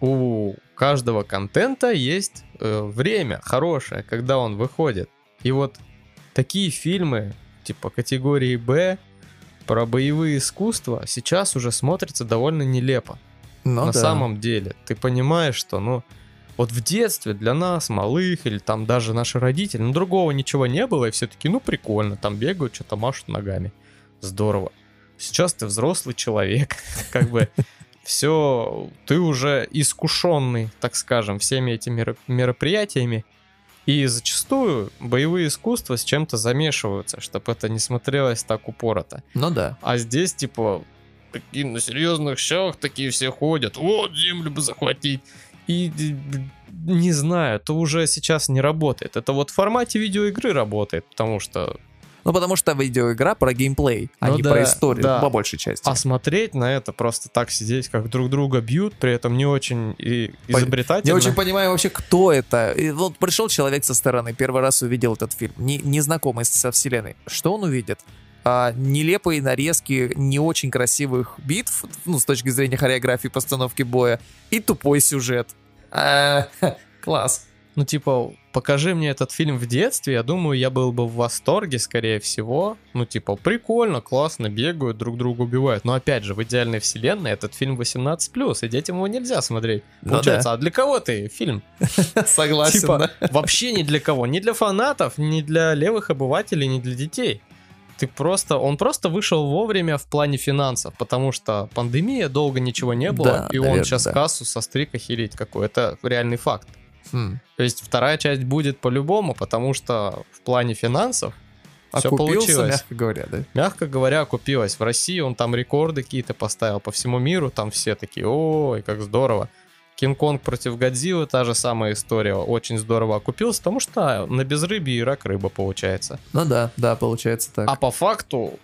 у каждого контента есть э, время хорошее, когда он выходит. И вот такие фильмы, типа, категории Б, про боевые искусства сейчас уже смотрится довольно нелепо. Ну на да. самом деле. Ты понимаешь, что, ну, вот в детстве для нас, малых, или там даже наши родители, ну, другого ничего не было, и все таки ну, прикольно, там бегают, что-то машут ногами. Здорово. Сейчас ты взрослый человек, как бы все, ты уже искушенный, так скажем, всеми этими меро- мероприятиями, и зачастую боевые искусства с чем-то замешиваются, чтобы это не смотрелось так упорото. Ну да. А здесь, типа, такие на серьезных щах такие все ходят. Вот, землю бы захватить. И не знаю, это уже сейчас не работает. Это вот в формате видеоигры работает, потому что... Ну потому что видеоигра про геймплей, а Ну не да, про историю, да. по большей части. А смотреть на это просто так сидеть, как друг друга бьют, при этом не очень и изобретательно. Не очень понимаю вообще, кто это. И вот пришел человек со стороны, первый раз увидел этот фильм, не, незнакомый со вселенной. Что он увидит? А, нелепые нарезки не очень красивых битв, ну, с точки зрения хореографии, постановки боя, и тупой сюжет. Класс. Ну, типа, покажи мне этот фильм в детстве, я думаю, я был бы в восторге, скорее всего. Ну, типа, прикольно, классно, бегают, друг друга убивают. Но, опять же, в идеальной вселенной этот фильм 18+, и детям его нельзя смотреть. Ну Получается, а для кого ты фильм? Согласен, Типа, да. вообще ни для кого. Ни для фанатов, ни для левых обывателей, ни для детей. Ты просто, он просто вышел вовремя в плане финансов, потому что пандемия, долго ничего не было, Да, и он наверное, сейчас да. кассу состриг охереть какой. Это реальный факт. Хм. То есть вторая часть будет по-любому, потому что в плане финансов все Окупился, получилось. мягко говоря, да? Мягко говоря, окупилось. В России он там рекорды какие-то поставил по всему миру, там все такие, ой, как здорово. Кинг-Конг против Годзиллы, та же самая история, очень здорово окупился, потому что на безрыбье и рак рыба получается. Ну да, да, получается так. А по факту,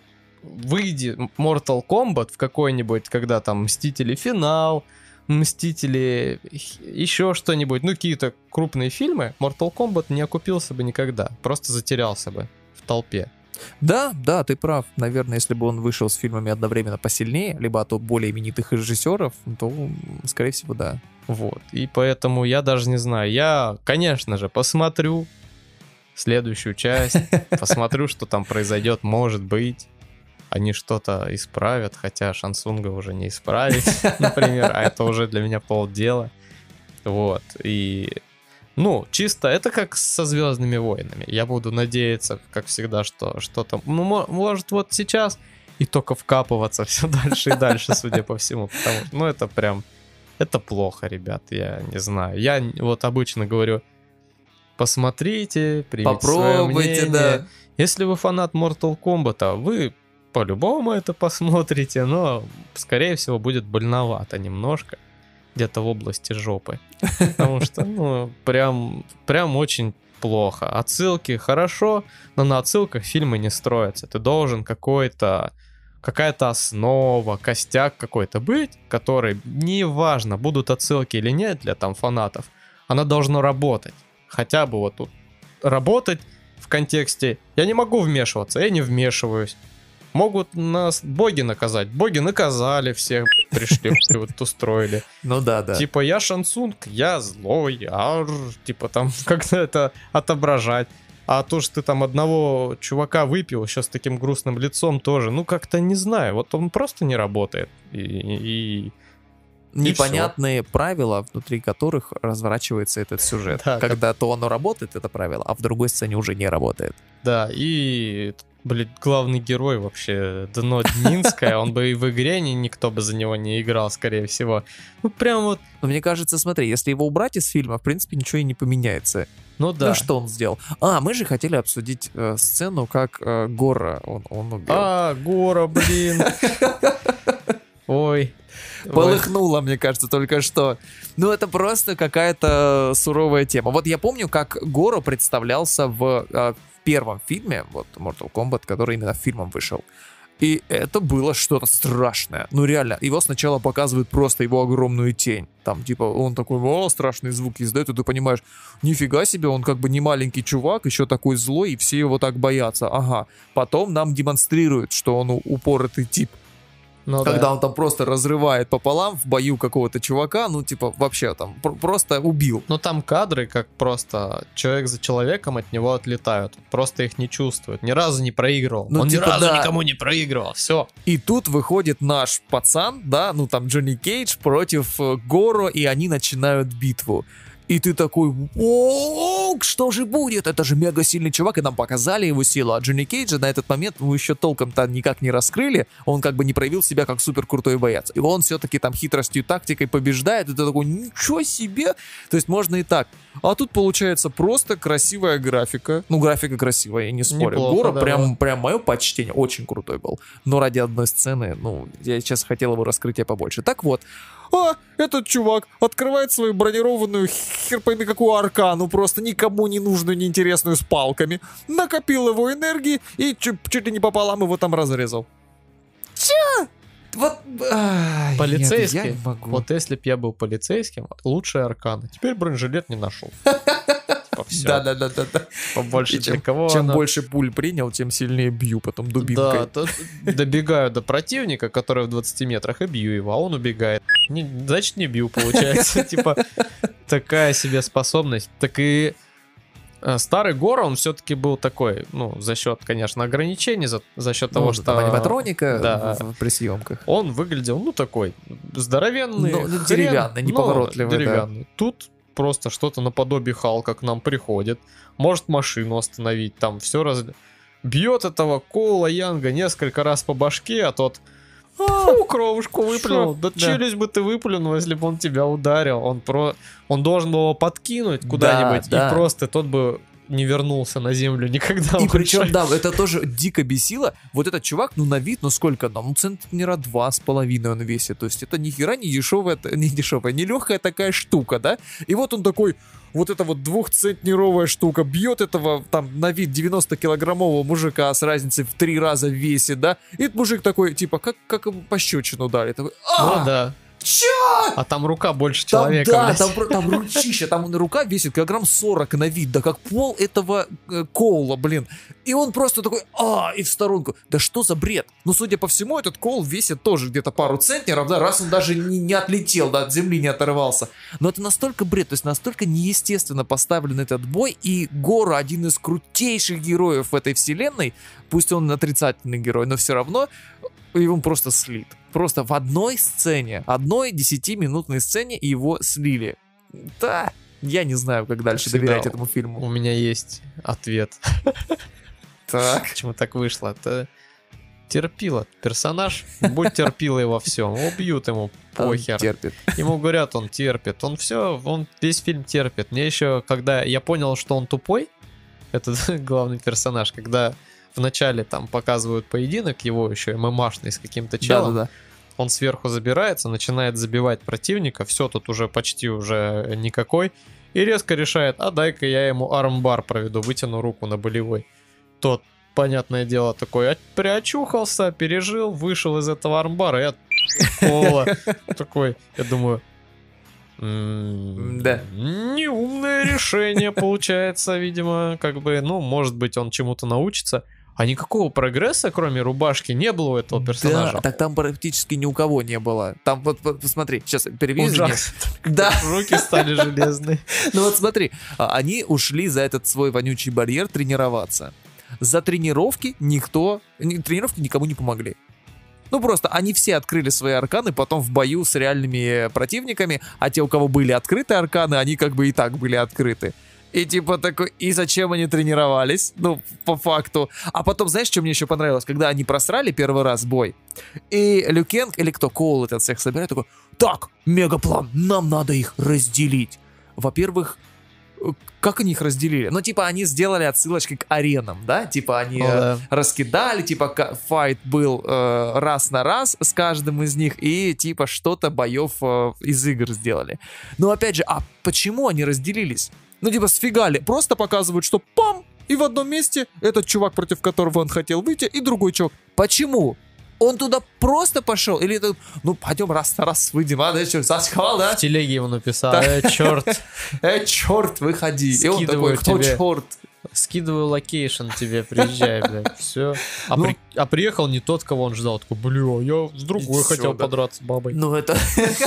выйди Mortal Kombat в какой-нибудь, когда там Мстители финал, Мстители еще что-нибудь, ну какие-то крупные фильмы, Mortal Kombat не окупился бы никогда, просто затерялся бы в толпе. Да, да, ты прав. Наверное, если бы он вышел с фильмами одновременно посильнее, либо от более именитых режиссеров, то, скорее всего, да. Вот. И поэтому я даже не знаю. Я, конечно же, посмотрю следующую часть, посмотрю, что там произойдет, может быть. Они что-то исправят, хотя Шансунга уже не исправить, например, а это уже для меня полдела. Вот. И ну, чисто это как со Звездными войнами. Я буду надеяться, как всегда, что что-то. Ну, мо- может, вот сейчас и только вкапываться все дальше и дальше, судя по всему. Потому что, ну, это прям. Это плохо, ребят, я не знаю. Я вот обычно говорю, посмотрите, примите Попробуйте, мнение. да. Если вы фанат Mortal Kombat, вы по-любому это посмотрите, но, скорее всего, будет больновато немножко. Где-то в области жопы. Потому что, ну, прям, прям очень плохо. Отсылки хорошо, но на отсылках фильмы не строятся. Ты должен какой-то какая-то основа, костяк какой-то быть, который, неважно, будут отсылки или нет для там фанатов, она должна работать. Хотя бы вот тут работать в контексте «я не могу вмешиваться, я не вмешиваюсь». Могут нас боги наказать. Боги наказали всех, пришли, вот устроили. Ну да, да. Типа, я Шансунг, я злой, ар, типа там как-то это отображать. А то, что ты там одного чувака выпил еще с таким грустным лицом тоже, ну как-то не знаю, вот он просто не работает. И, и- Непонятные правила, внутри которых разворачивается этот сюжет. Да, как- Когда то оно работает, это правило, а в другой сцене уже не работает. да, и, блин, главный герой вообще дно Днинское, он бы и в игре ни- никто бы за него не играл, скорее всего. Ну прям вот, Но мне кажется, смотри, если его убрать из фильма, в принципе, ничего и не поменяется. ну да. Ну что он сделал? А, мы же хотели обсудить э, сцену, как э, Гора он, он убил. А, Гора, блин. Ой. Ой. Полыхнуло, мне кажется, только что. Ну, это просто какая-то суровая тема. Вот я помню, как Горо представлялся в, э, в первом фильме, вот Mortal Kombat, который именно фильмом вышел. И это было что-то страшное. Ну, реально, его сначала показывают просто его огромную тень. Там, типа, он такой, о, страшные звуки издает, и ты понимаешь, нифига себе, он как бы не маленький чувак, еще такой злой, и все его так боятся. Ага. Потом нам демонстрируют, что он упоротый тип. Ну когда да. он там просто разрывает пополам в бою какого-то чувака, ну, типа, вообще там пр- просто убил. Ну там кадры, как просто человек за человеком от него отлетают. Просто их не чувствует. Ни разу не проигрывал. Ну, Он типа, ни разу да. никому не проигрывал. Все. И тут выходит наш пацан, да, ну там Джонни Кейдж против э, Горо, и они начинают битву. И ты такой, о, что же будет? Это же мега сильный чувак, и нам показали его силу. А Джонни Кейджа на этот момент мы еще толком-то никак не раскрыли. Он как бы не проявил себя как супер крутой боец. И он все-таки там хитростью, тактикой побеждает, и ты такой, ничего себе! То есть можно и так. А тут получается просто красивая графика. Ну, графика красивая, я не спорю. Неплохо, Горо да, прям, прям мое почтение. Очень крутой был. Но ради одной сцены, ну, я сейчас хотел его раскрытия побольше. Так вот, а, этот чувак открывает свою бронированную хер пойми какую аркану, просто никому не нужную, неинтересную с палками, накопил его энергии и чуть, чуть ли не пополам его там разрезал. Чё? Вот, ай, нет, Полицейский. я не могу. Вот если б я был полицейским, лучшая аркана. Теперь бронежилет не нашел. Все. Да-да-да-да. Побольше чем- для кого Чем она- больше пуль принял, тем сильнее бью потом дубинкой. Да, добегаю до противника, который в 20 метрах, и бью его, а он убегает. Не- значит, не бью, получается. Типа, такая себе способность. Так и э, старый Гора, он все-таки был такой, ну, за счет, конечно, ограничений, за, за счет того, Ну, что... там аниматроника Да. в- при съемках. Он выглядел, ну, такой здоровенный. Ну, ну, хрен, деревянный, ну, неповоротливый, да. Деревянный. Тут просто что-то наподобие Халка к нам приходит. Может машину остановить, там все раз... Бьет этого Коула Янга несколько раз по башке, а тот... Фу, кровушку выплюнул. Да, Да. челюсть бы ты выплюнул, если бы он тебя ударил. Он про... Он должен был его подкинуть куда-нибудь, да. и просто тот бы не вернулся на землю никогда. И причем, да, это тоже дико бесило. Вот этот чувак, ну, на вид, ну, сколько там? Ну, центнера два с половиной он весит. То есть это ни хера не дешевая, не дешевая, не легкая такая штука, да? И вот он такой, вот эта вот двухцентнеровая штука бьет этого, там, на вид 90-килограммового мужика с разницей в три раза в весе, да? И этот мужик такой, типа, как, как ему пощечину дали. Такой, а, Ну да. Чё? А там рука больше Там, человека. да, блядь. там, там ручища, там рука весит килограмм 40 на вид, да как пол этого э, коула, блин. И он просто такой, а, и в сторонку. Да что за бред? Ну, судя по всему, этот коул весит тоже где-то пару центнеров, да, раз он даже не, не отлетел, да, от земли не оторвался. Но это настолько бред, то есть настолько неестественно поставлен этот бой, и Гора один из крутейших героев в этой вселенной, пусть он отрицательный герой, но все равно его просто слит. Просто в одной сцене, одной 10-минутной сцене его слили. Да, я не знаю, как дальше Всегда доверять этому фильму. У меня есть ответ, Так. почему так вышло. Это терпила. Персонаж, будь терпилой во всем. Убьют ему, похер. Терпит. Ему говорят, он терпит. Он все, он весь фильм терпит. Мне еще, когда я понял, что он тупой, этот главный персонаж, когда вначале там показывают поединок, его еще ММАшный с каким-то челом, Да-да-да. Он сверху забирается, начинает забивать противника, все тут уже почти уже никакой, и резко решает, а дай-ка я ему армбар проведу, вытяну руку на болевой. Тот, понятное дело, такой «А- приочухался, пережил, вышел из этого армбара, и от кола такой, я думаю, «М, Да. Неумное решение получается, видимо, как бы, ну, может быть, он чему-то научится. А никакого прогресса, кроме рубашки, не было у этого персонажа. Да, так там практически ни у кого не было. Там вот, вот посмотри, сейчас. Ужасно. Да. Руки стали железные. Ну вот смотри, а, они ушли за этот свой вонючий барьер тренироваться. За тренировки никто, ни- тренировки никому не помогли. Ну просто они все открыли свои арканы потом в бою с реальными противниками, а те, у кого были открыты арканы, они как бы и так были открыты. И типа такой, и зачем они тренировались? Ну, по факту. А потом, знаешь, что мне еще понравилось? Когда они просрали первый раз бой, и Люкенг, или кто, Коул этот всех собирает, такой, так, мегаплан, нам надо их разделить. Во-первых, э, как они их разделили? Ну, типа, они сделали отсылочки к аренам, да? Типа, они э, да. раскидали, типа, файт был э, раз на раз с каждым из них, и, типа, что-то боев э, из игр сделали. Но, опять же, а почему они разделились? Ну, типа, с фигали, просто показывают, что пам, и в одном месте этот чувак, против которого он хотел выйти, и другой чувак. Почему? Он туда просто пошел? Или это, ну, пойдем раз на раз выйдем, а, да, что, зассал, да? В телеге ему написал, э, черт, Э, черт, выходи. И он такой, кто черт? Скидываю location тебе, приезжай, блядь, все. А, Ну. при- а приехал не тот, кого он ждал. Такой, бля, я с другой хотел да. подраться с бабой. Ну это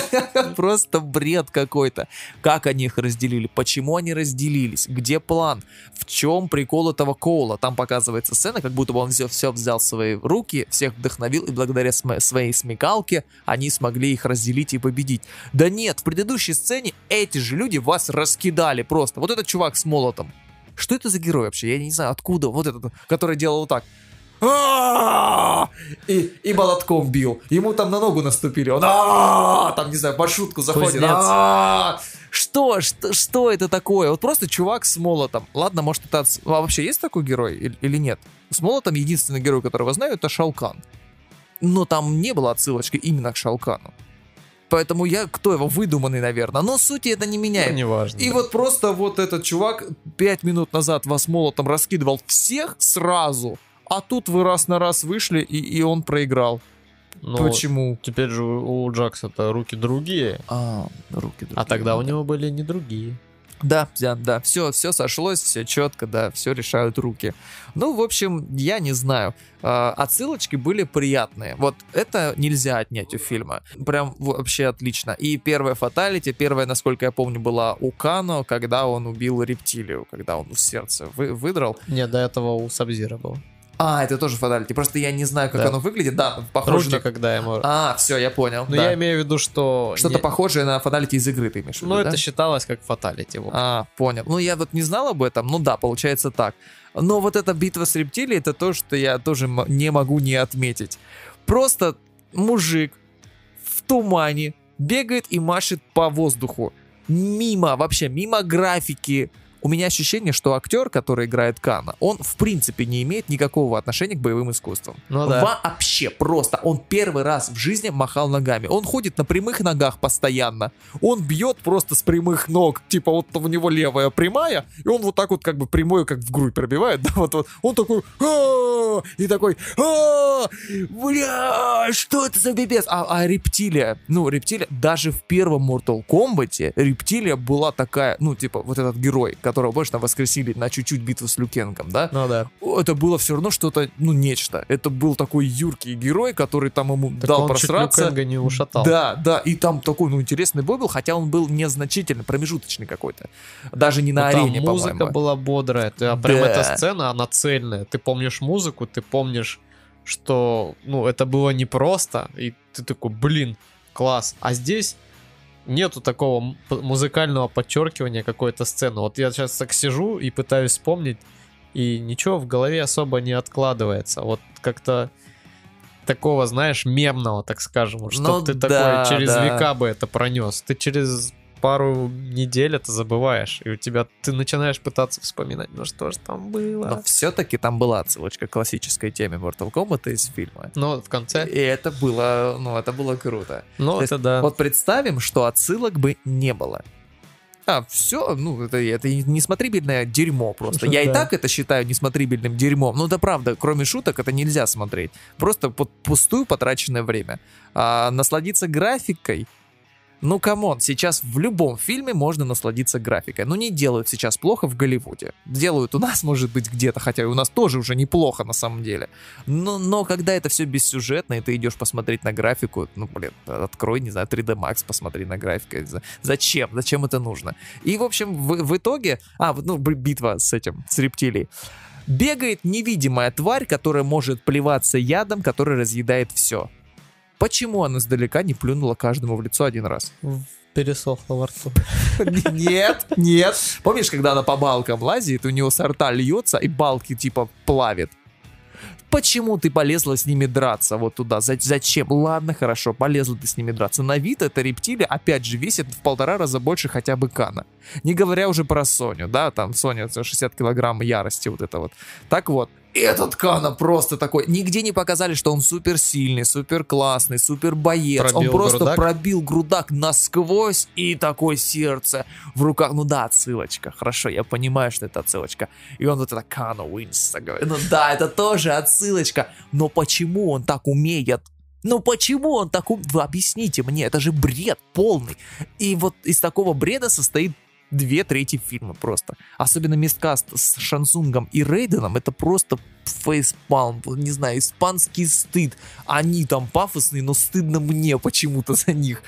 просто бред какой-то. Как они их разделили? Почему они разделились? Где план? В чем прикол этого Коула? Там показывается сцена, как будто бы он все, все взял в свои руки, всех вдохновил, и благодаря см- своей смекалке они смогли их разделить и победить. Да нет, в предыдущей сцене эти же люди вас раскидали просто. Вот этот чувак с молотом. Что это за герой вообще? Я не знаю, откуда. Вот этот, который делал вот так. И, и молотком бил. Ему там на ногу наступили. Он там, не знаю, по шутку заходит. Что, что, что это такое? Вот просто чувак с молотом. Ладно, может это... отс- А вообще есть такой герой или, или нет? С молотом единственный герой, которого знаю, это Шалкан. Но там не было отсылочки именно к Шалкану. Поэтому я, кто его, выдуманный, наверное. Но сути это не меняет. Ну, неважно. И да. вот просто вот этот чувак пять минут назад вас молотом раскидывал всех сразу, а тут вы раз на раз вышли, и, и он проиграл. Ну, Почему? Теперь же у у Джакса-то руки другие. А, руки другие. А тогда у Да. него были не другие. Да, да, да, все, все сошлось, все четко, да, все решают руки. Ну, в общем, я не знаю. А, Отсылочки были приятные. Вот это нельзя отнять у фильма. Прям вообще отлично. И первая фаталити, первая, насколько я помню, была у Кано, когда он убил рептилию, когда он сердце вы, выдрал. Не, до этого у Сабзира было. А, это тоже фаталити. Просто я не знаю, как Да. оно выглядит. Да, похоже Руки, на... когда ему... А, все, я понял. Ну, да. я имею в виду, что... Что-то не- похожее на фаталити из игры, ты имеешь в виду, Ну, да? это считалось как фаталити. в общем. А, понял. Ну, я вот не знал об этом. Ну да, получается так. Но вот эта битва с рептилией, это то, что я тоже не могу не отметить. Просто мужик в тумане бегает и машет по воздуху. Мимо, вообще, мимо графики. У меня ощущение, что актер, который играет Кана, он в принципе не имеет никакого отношения к боевым искусствам. Ну да. Вообще, просто. Он первый раз в жизни махал ногами. Он ходит на прямых ногах постоянно. Он бьет просто с прямых ног. Типа вот у него левая прямая, и он вот так вот как бы прямой, как в грудь пробивает. Да, вот, вот. Он такой и такой «А-а-а! Бля, что это за пипец? А, а рептилия, ну, рептилия, даже в первом Mortal Kombat рептилия была такая, ну, типа, вот этот герой, которого, больше там воскресили на чуть-чуть битву с Люкенком, да? Ну да. это было все равно что-то, ну, нечто. Это был такой юркий герой, который там ему Так дал он чуть просраться. Люкенга не ушатал. Да, да, и там такой, ну, интересный бой был, хотя он был незначительный, промежуточный какой-то. Даже не на Ну, там арене, музыка по-моему. была бодрая. Ты, а прям Да. эта сцена, она цельная. Ты помнишь музыку, ты помнишь, что, ну, это было непросто, и ты такой, блин, класс. А здесь нету такого музыкального подчеркивания какой-то сцены. Вот я сейчас так сижу и пытаюсь вспомнить, и ничего в голове особо не откладывается. Вот как-то такого, знаешь, мемного, так скажем, что Ну ты да, такой через да. века бы это пронес. Ты через пару недель это забываешь, и у тебя ты начинаешь пытаться вспоминать, ну что же там было. Но все-таки там была отсылочка к классической теме Mortal Kombat из фильма. Но в конце, И это было, ну, это было круто. ну То это есть, да. Вот представим, что отсылок бы не было. А, все, ну, это, это несмотрибельное дерьмо просто. Я и Да. так это считаю несмотрибельным дерьмом. Ну, да правда, кроме шуток это нельзя смотреть. Просто под пустую потраченное время. А насладиться графикой, ну, come on, сейчас в любом фильме можно насладиться графикой. Ну, не делают сейчас плохо в Голливуде. Делают у нас, может быть, где-то, хотя и у нас тоже уже неплохо на самом деле. Но, но когда это все бессюжетно, и ты идешь посмотреть на графику, ну, блин, открой, не знаю, 3D Max, посмотри на графику. За- Зачем? Зачем это нужно? И, в общем, в, в итоге... А, ну, битва с этим, с рептилией. Бегает невидимая тварь, которая может плеваться ядом, который разъедает все. Почему она издалека не плюнула каждому в лицо один раз? Пересохло во рту. Нет, нет. Помнишь, когда она по балкам лазит, у нее со рта льется и балки типа плавит? Почему ты полезла с ними драться вот туда? За- Зачем? Ладно, хорошо, полезла ты с ними драться. На вид эта рептилия, опять же, весит в полтора раза больше хотя бы Кана. Не говоря уже про Соню, да, там Соня это 60 килограмм ярости вот это вот. Так вот, этот Кано просто такой. Нигде не показали, что он супер сильный, супер классный, супер боец. он Пробил просто грудак? пробил грудак насквозь и такое сердце в руках. Ну да, отсылочка. Хорошо, я понимаю, что это отсылочка. И он вот это Kano wins говорит. Ну да, это тоже отсылочка. Но почему он так умеет? Ну почему он так ум... Вы объясните мне, это же бред полный. И вот из такого бреда состоит две трети фильма просто. Особенно мисткаст с Шансунгом и Рейденом, это просто фейспалм, не знаю, испанский стыд. Они там пафосные, но стыдно мне почему-то за них.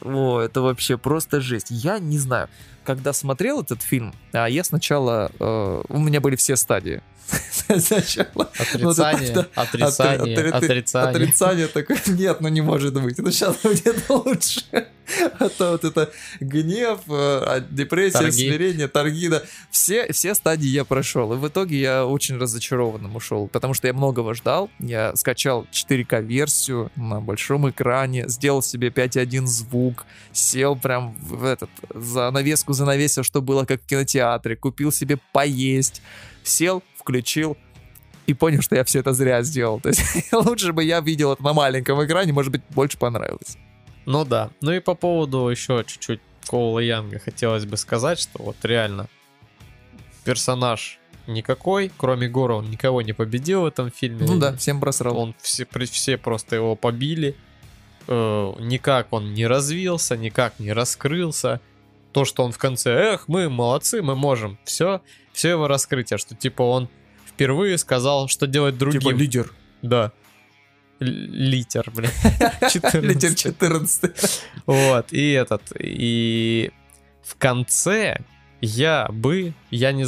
О, это вообще просто жесть. Я не знаю, когда смотрел этот фильм, а я сначала... э, у меня были все стадии. Сначала Отрицание, Ну, это- отрицание, Отри- отри- отрицание. Отрицание такое, нет, ну не может быть. Это сейчас будет лучше. А то вот это гнев, э, а, депрессия, Торги. смирение, торги, да. Все, все стадии я прошел. И в итоге я очень разочарованным ушел, потому что я многого ждал. Я скачал 4К-версию на большом экране, сделал себе 5.1 звук, сел прям в этот, за навеску занавесил, что было как в кинотеатре, купил себе поесть, сел, включил, и понял, что я все это зря сделал. То есть лучше бы я видел это на маленьком экране, может быть, больше понравилось. Ну да. Ну и по поводу еще чуть-чуть Коула Янга хотелось бы сказать, что вот реально персонаж никакой, кроме Гора, он никого не победил в этом фильме. Ну да, всем просрал. Он все, все просто его побили. Э, никак он не развился, никак не раскрылся. То, что он в конце, эх, мы молодцы, мы можем. Все, все его раскрытие, что типа он впервые сказал, что делать другим. Типа лидер. Да. Литер, блин. 14. Лидер 14. Вот, и этот, и в конце я бы, я не...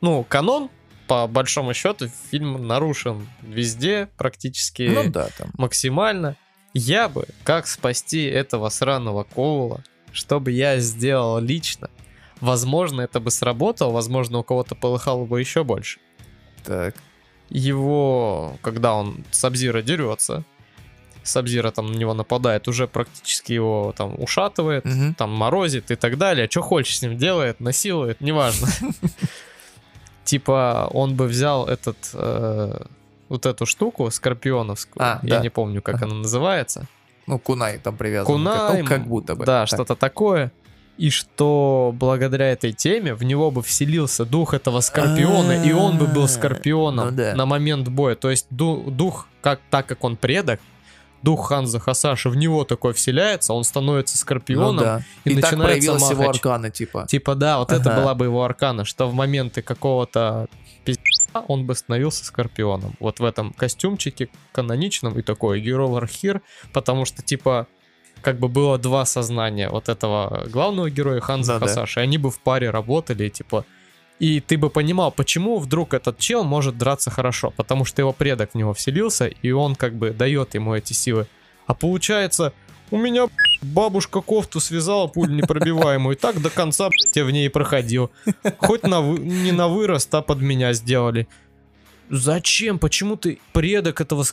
Ну, канон, по большому счету, фильм нарушен везде практически Ну да, там. максимально. Я бы, как спасти этого сраного Коула, что бы я сделал лично, возможно, это бы сработало, возможно, у кого-то полыхало бы еще больше. Так. Его, когда он с Абзира дерется, Сабзира там на него нападает, уже практически его там ушатывает, Мгм. там морозит и так далее. Что хочешь с ним делает, насилует, неважно. Типа он бы взял этот э, вот эту штуку скорпионовскую, А, я не помню, как она называется. Ну, Кунай там привязан. Кунай, как будто бы. Да, что-то такое. И что благодаря этой теме в него бы вселился дух этого скорпиона, и он бы был А, скорпионом ну да. на момент боя. То есть ду- дух, как, так как он предок, дух Ханза Хасаши в него такой вселяется, он становится Ну скорпионом, да. и И, так начинается проявилась его махач. аркана, типа. Типа, да, вот это Ага. была бы его аркана, что в моменты какого-то пиздца он бы становился Скорпионом. Вот в этом костюмчике каноничном и такой Герол Архир, потому что, типа, как бы было два сознания вот этого главного героя Ханза Да-да. Хасаши, они бы в паре работали, типа, и ты бы понимал, почему вдруг этот чел может драться хорошо, потому что его предок в него вселился, и он как бы дает ему эти силы. А получается, у меня бабушка кофту связала пуль непробиваемую, и так до конца я в ней проходил. Хоть на вы- не на вырост, а под меня сделали. Зачем? Почему ты предок этого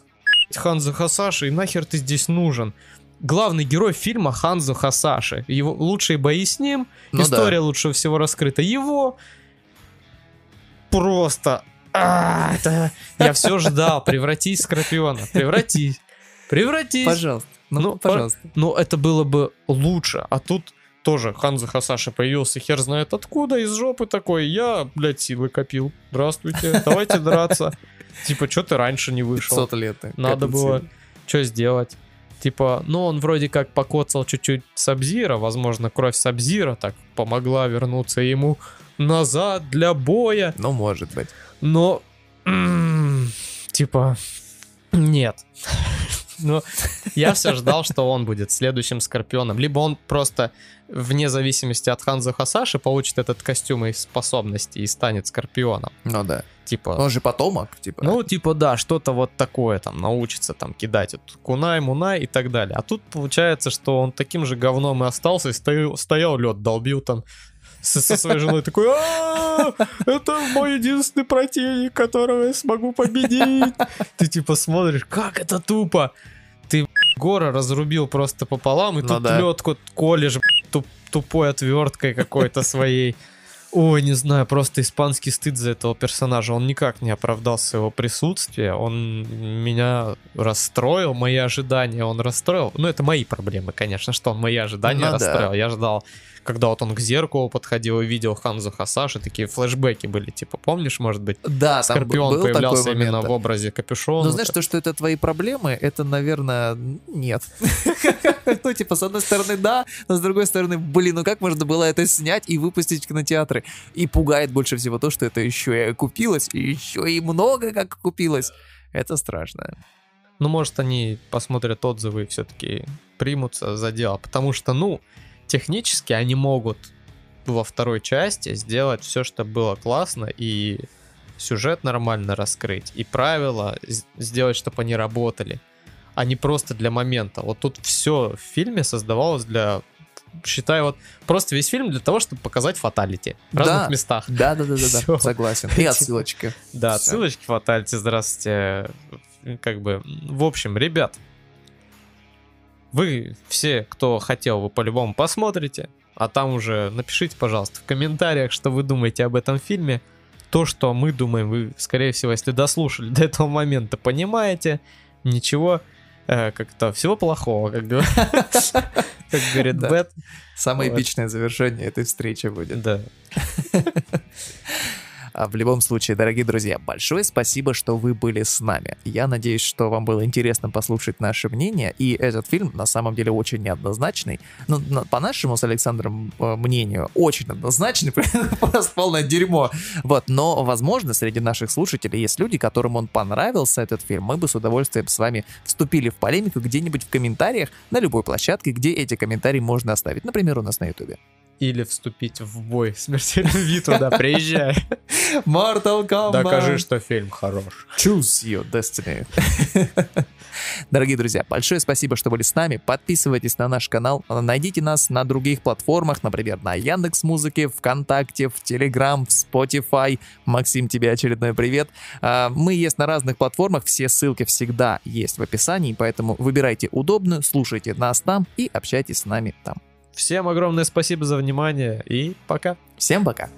Ханзо Хасаши, и нахер ты здесь нужен? Главный герой фильма Ханзо Хасаши. Его лучшие бои с ним, Ну да. история лучше всего раскрыта. Его просто... А, это... Я все ждал. Превратись Скорпиона. Превратись. Превратись. Пожалуйста. Ну, Ну, пожалуйста. Но это было бы лучше. А тут тоже Ханзо Хасаши появился хер знает откуда, из жопы такой. Я, блядь, силы копил. Здравствуйте, давайте драться. Типа, что ты раньше не вышел? 500 лет. Надо было что сделать? Типа, ну он вроде как покоцал чуть-чуть Сабзира, возможно, кровь Сабзира так помогла вернуться ему назад для боя, Ну, может быть. но типа нет. Но я все ждал, что он будет следующим Скорпионом. Либо он просто, вне зависимости от Ханзо Хасаши, получит этот костюм и способности и станет Скорпионом. Ну да. Типа, Он же потомок, типа. ну, типа, да, что-то вот такое там научится там кидать вот, кунай, мунай и так далее. А тут получается, что он таким же говном и остался, и стоял, стоял лед, долбил там со, со своей женой такой, «А, это мой единственный противник, которого я смогу победить. Ты типа смотришь, как это тупо. Ты гора разрубил просто пополам, и Ну тут да. лед колешь туп- тупой отверткой какой-то своей. Ой, не знаю, просто испанский стыд за этого персонажа. Он никак не оправдал своего присутствия. Он меня расстроил, мои ожидания он расстроил. Ну, это мои проблемы, конечно, что он мои ожидания Ну да. расстроил. Я ждал, когда вот он к зеркалу подходил и видел Ханзу Хасаши, такие флешбеки были, типа, помнишь, может быть, Да, Скорпион был такой появлялся момент, именно да. в образе капюшона. Ну, знаешь, то, что это твои проблемы, это, наверное, нет. Ну, типа, с одной стороны, да, но с другой стороны, блин, ну как можно было это снять и выпустить в кинотеатры? И пугает больше всего то, что это еще и купилось, и еще и много как купилось. Это страшно. Ну, может, они посмотрят отзывы и все-таки примутся за дело. Потому что, ну, технически они могут во второй части сделать все, что было классно, и сюжет нормально раскрыть, и правила сделать, чтобы они работали, а не просто для момента. Вот тут все в фильме создавалось для считай, вот просто весь фильм для того, чтобы показать фаталити в разных Да. местах. Да, да, да, да, да, согласен. И отсылочки. Да, Всё. ссылочки фатальти, здравствуйте. Как бы, в общем, ребят, вы все, кто хотел, вы по-любому посмотрите, а там уже напишите, пожалуйста, в комментариях, что вы думаете об этом фильме. То, что мы думаем, вы, скорее всего, если дослушали до этого момента, понимаете. Ничего, э, как-то всего плохого, как говор- как говорит. Бет. Самое эпичное завершение этой встречи будет. Да. А в любом случае, дорогие друзья, большое спасибо, что вы были с нами. Я надеюсь, что вам было интересно послушать наше мнение, и этот фильм на самом деле очень неоднозначный. Ну, по нашему с Александром э, мнению, очень однозначный, просто полное дерьмо. Вот, но, возможно, среди наших слушателей есть люди, которым он понравился, этот фильм. Мы бы с удовольствием с вами вступили в полемику где-нибудь в комментариях на любой площадке, где эти комментарии можно оставить. Например, у нас на Ютубе. Или вступить в бой смертельной битвы, да, приезжай. Mortal Kombat! Докажи, что фильм хорош. Choose your destiny. Дорогие друзья, большое спасибо, что были с нами. Подписывайтесь на наш канал. Найдите нас на других платформах, например, на Яндекс Музыке, ВКонтакте, в Телеграм, в Spotify. Максим, тебе очередной привет. А, Мы есть на разных платформах, все ссылки всегда есть в описании, поэтому выбирайте удобную, слушайте нас там и общайтесь с нами там. Всем огромное спасибо за внимание и пока. Всем пока.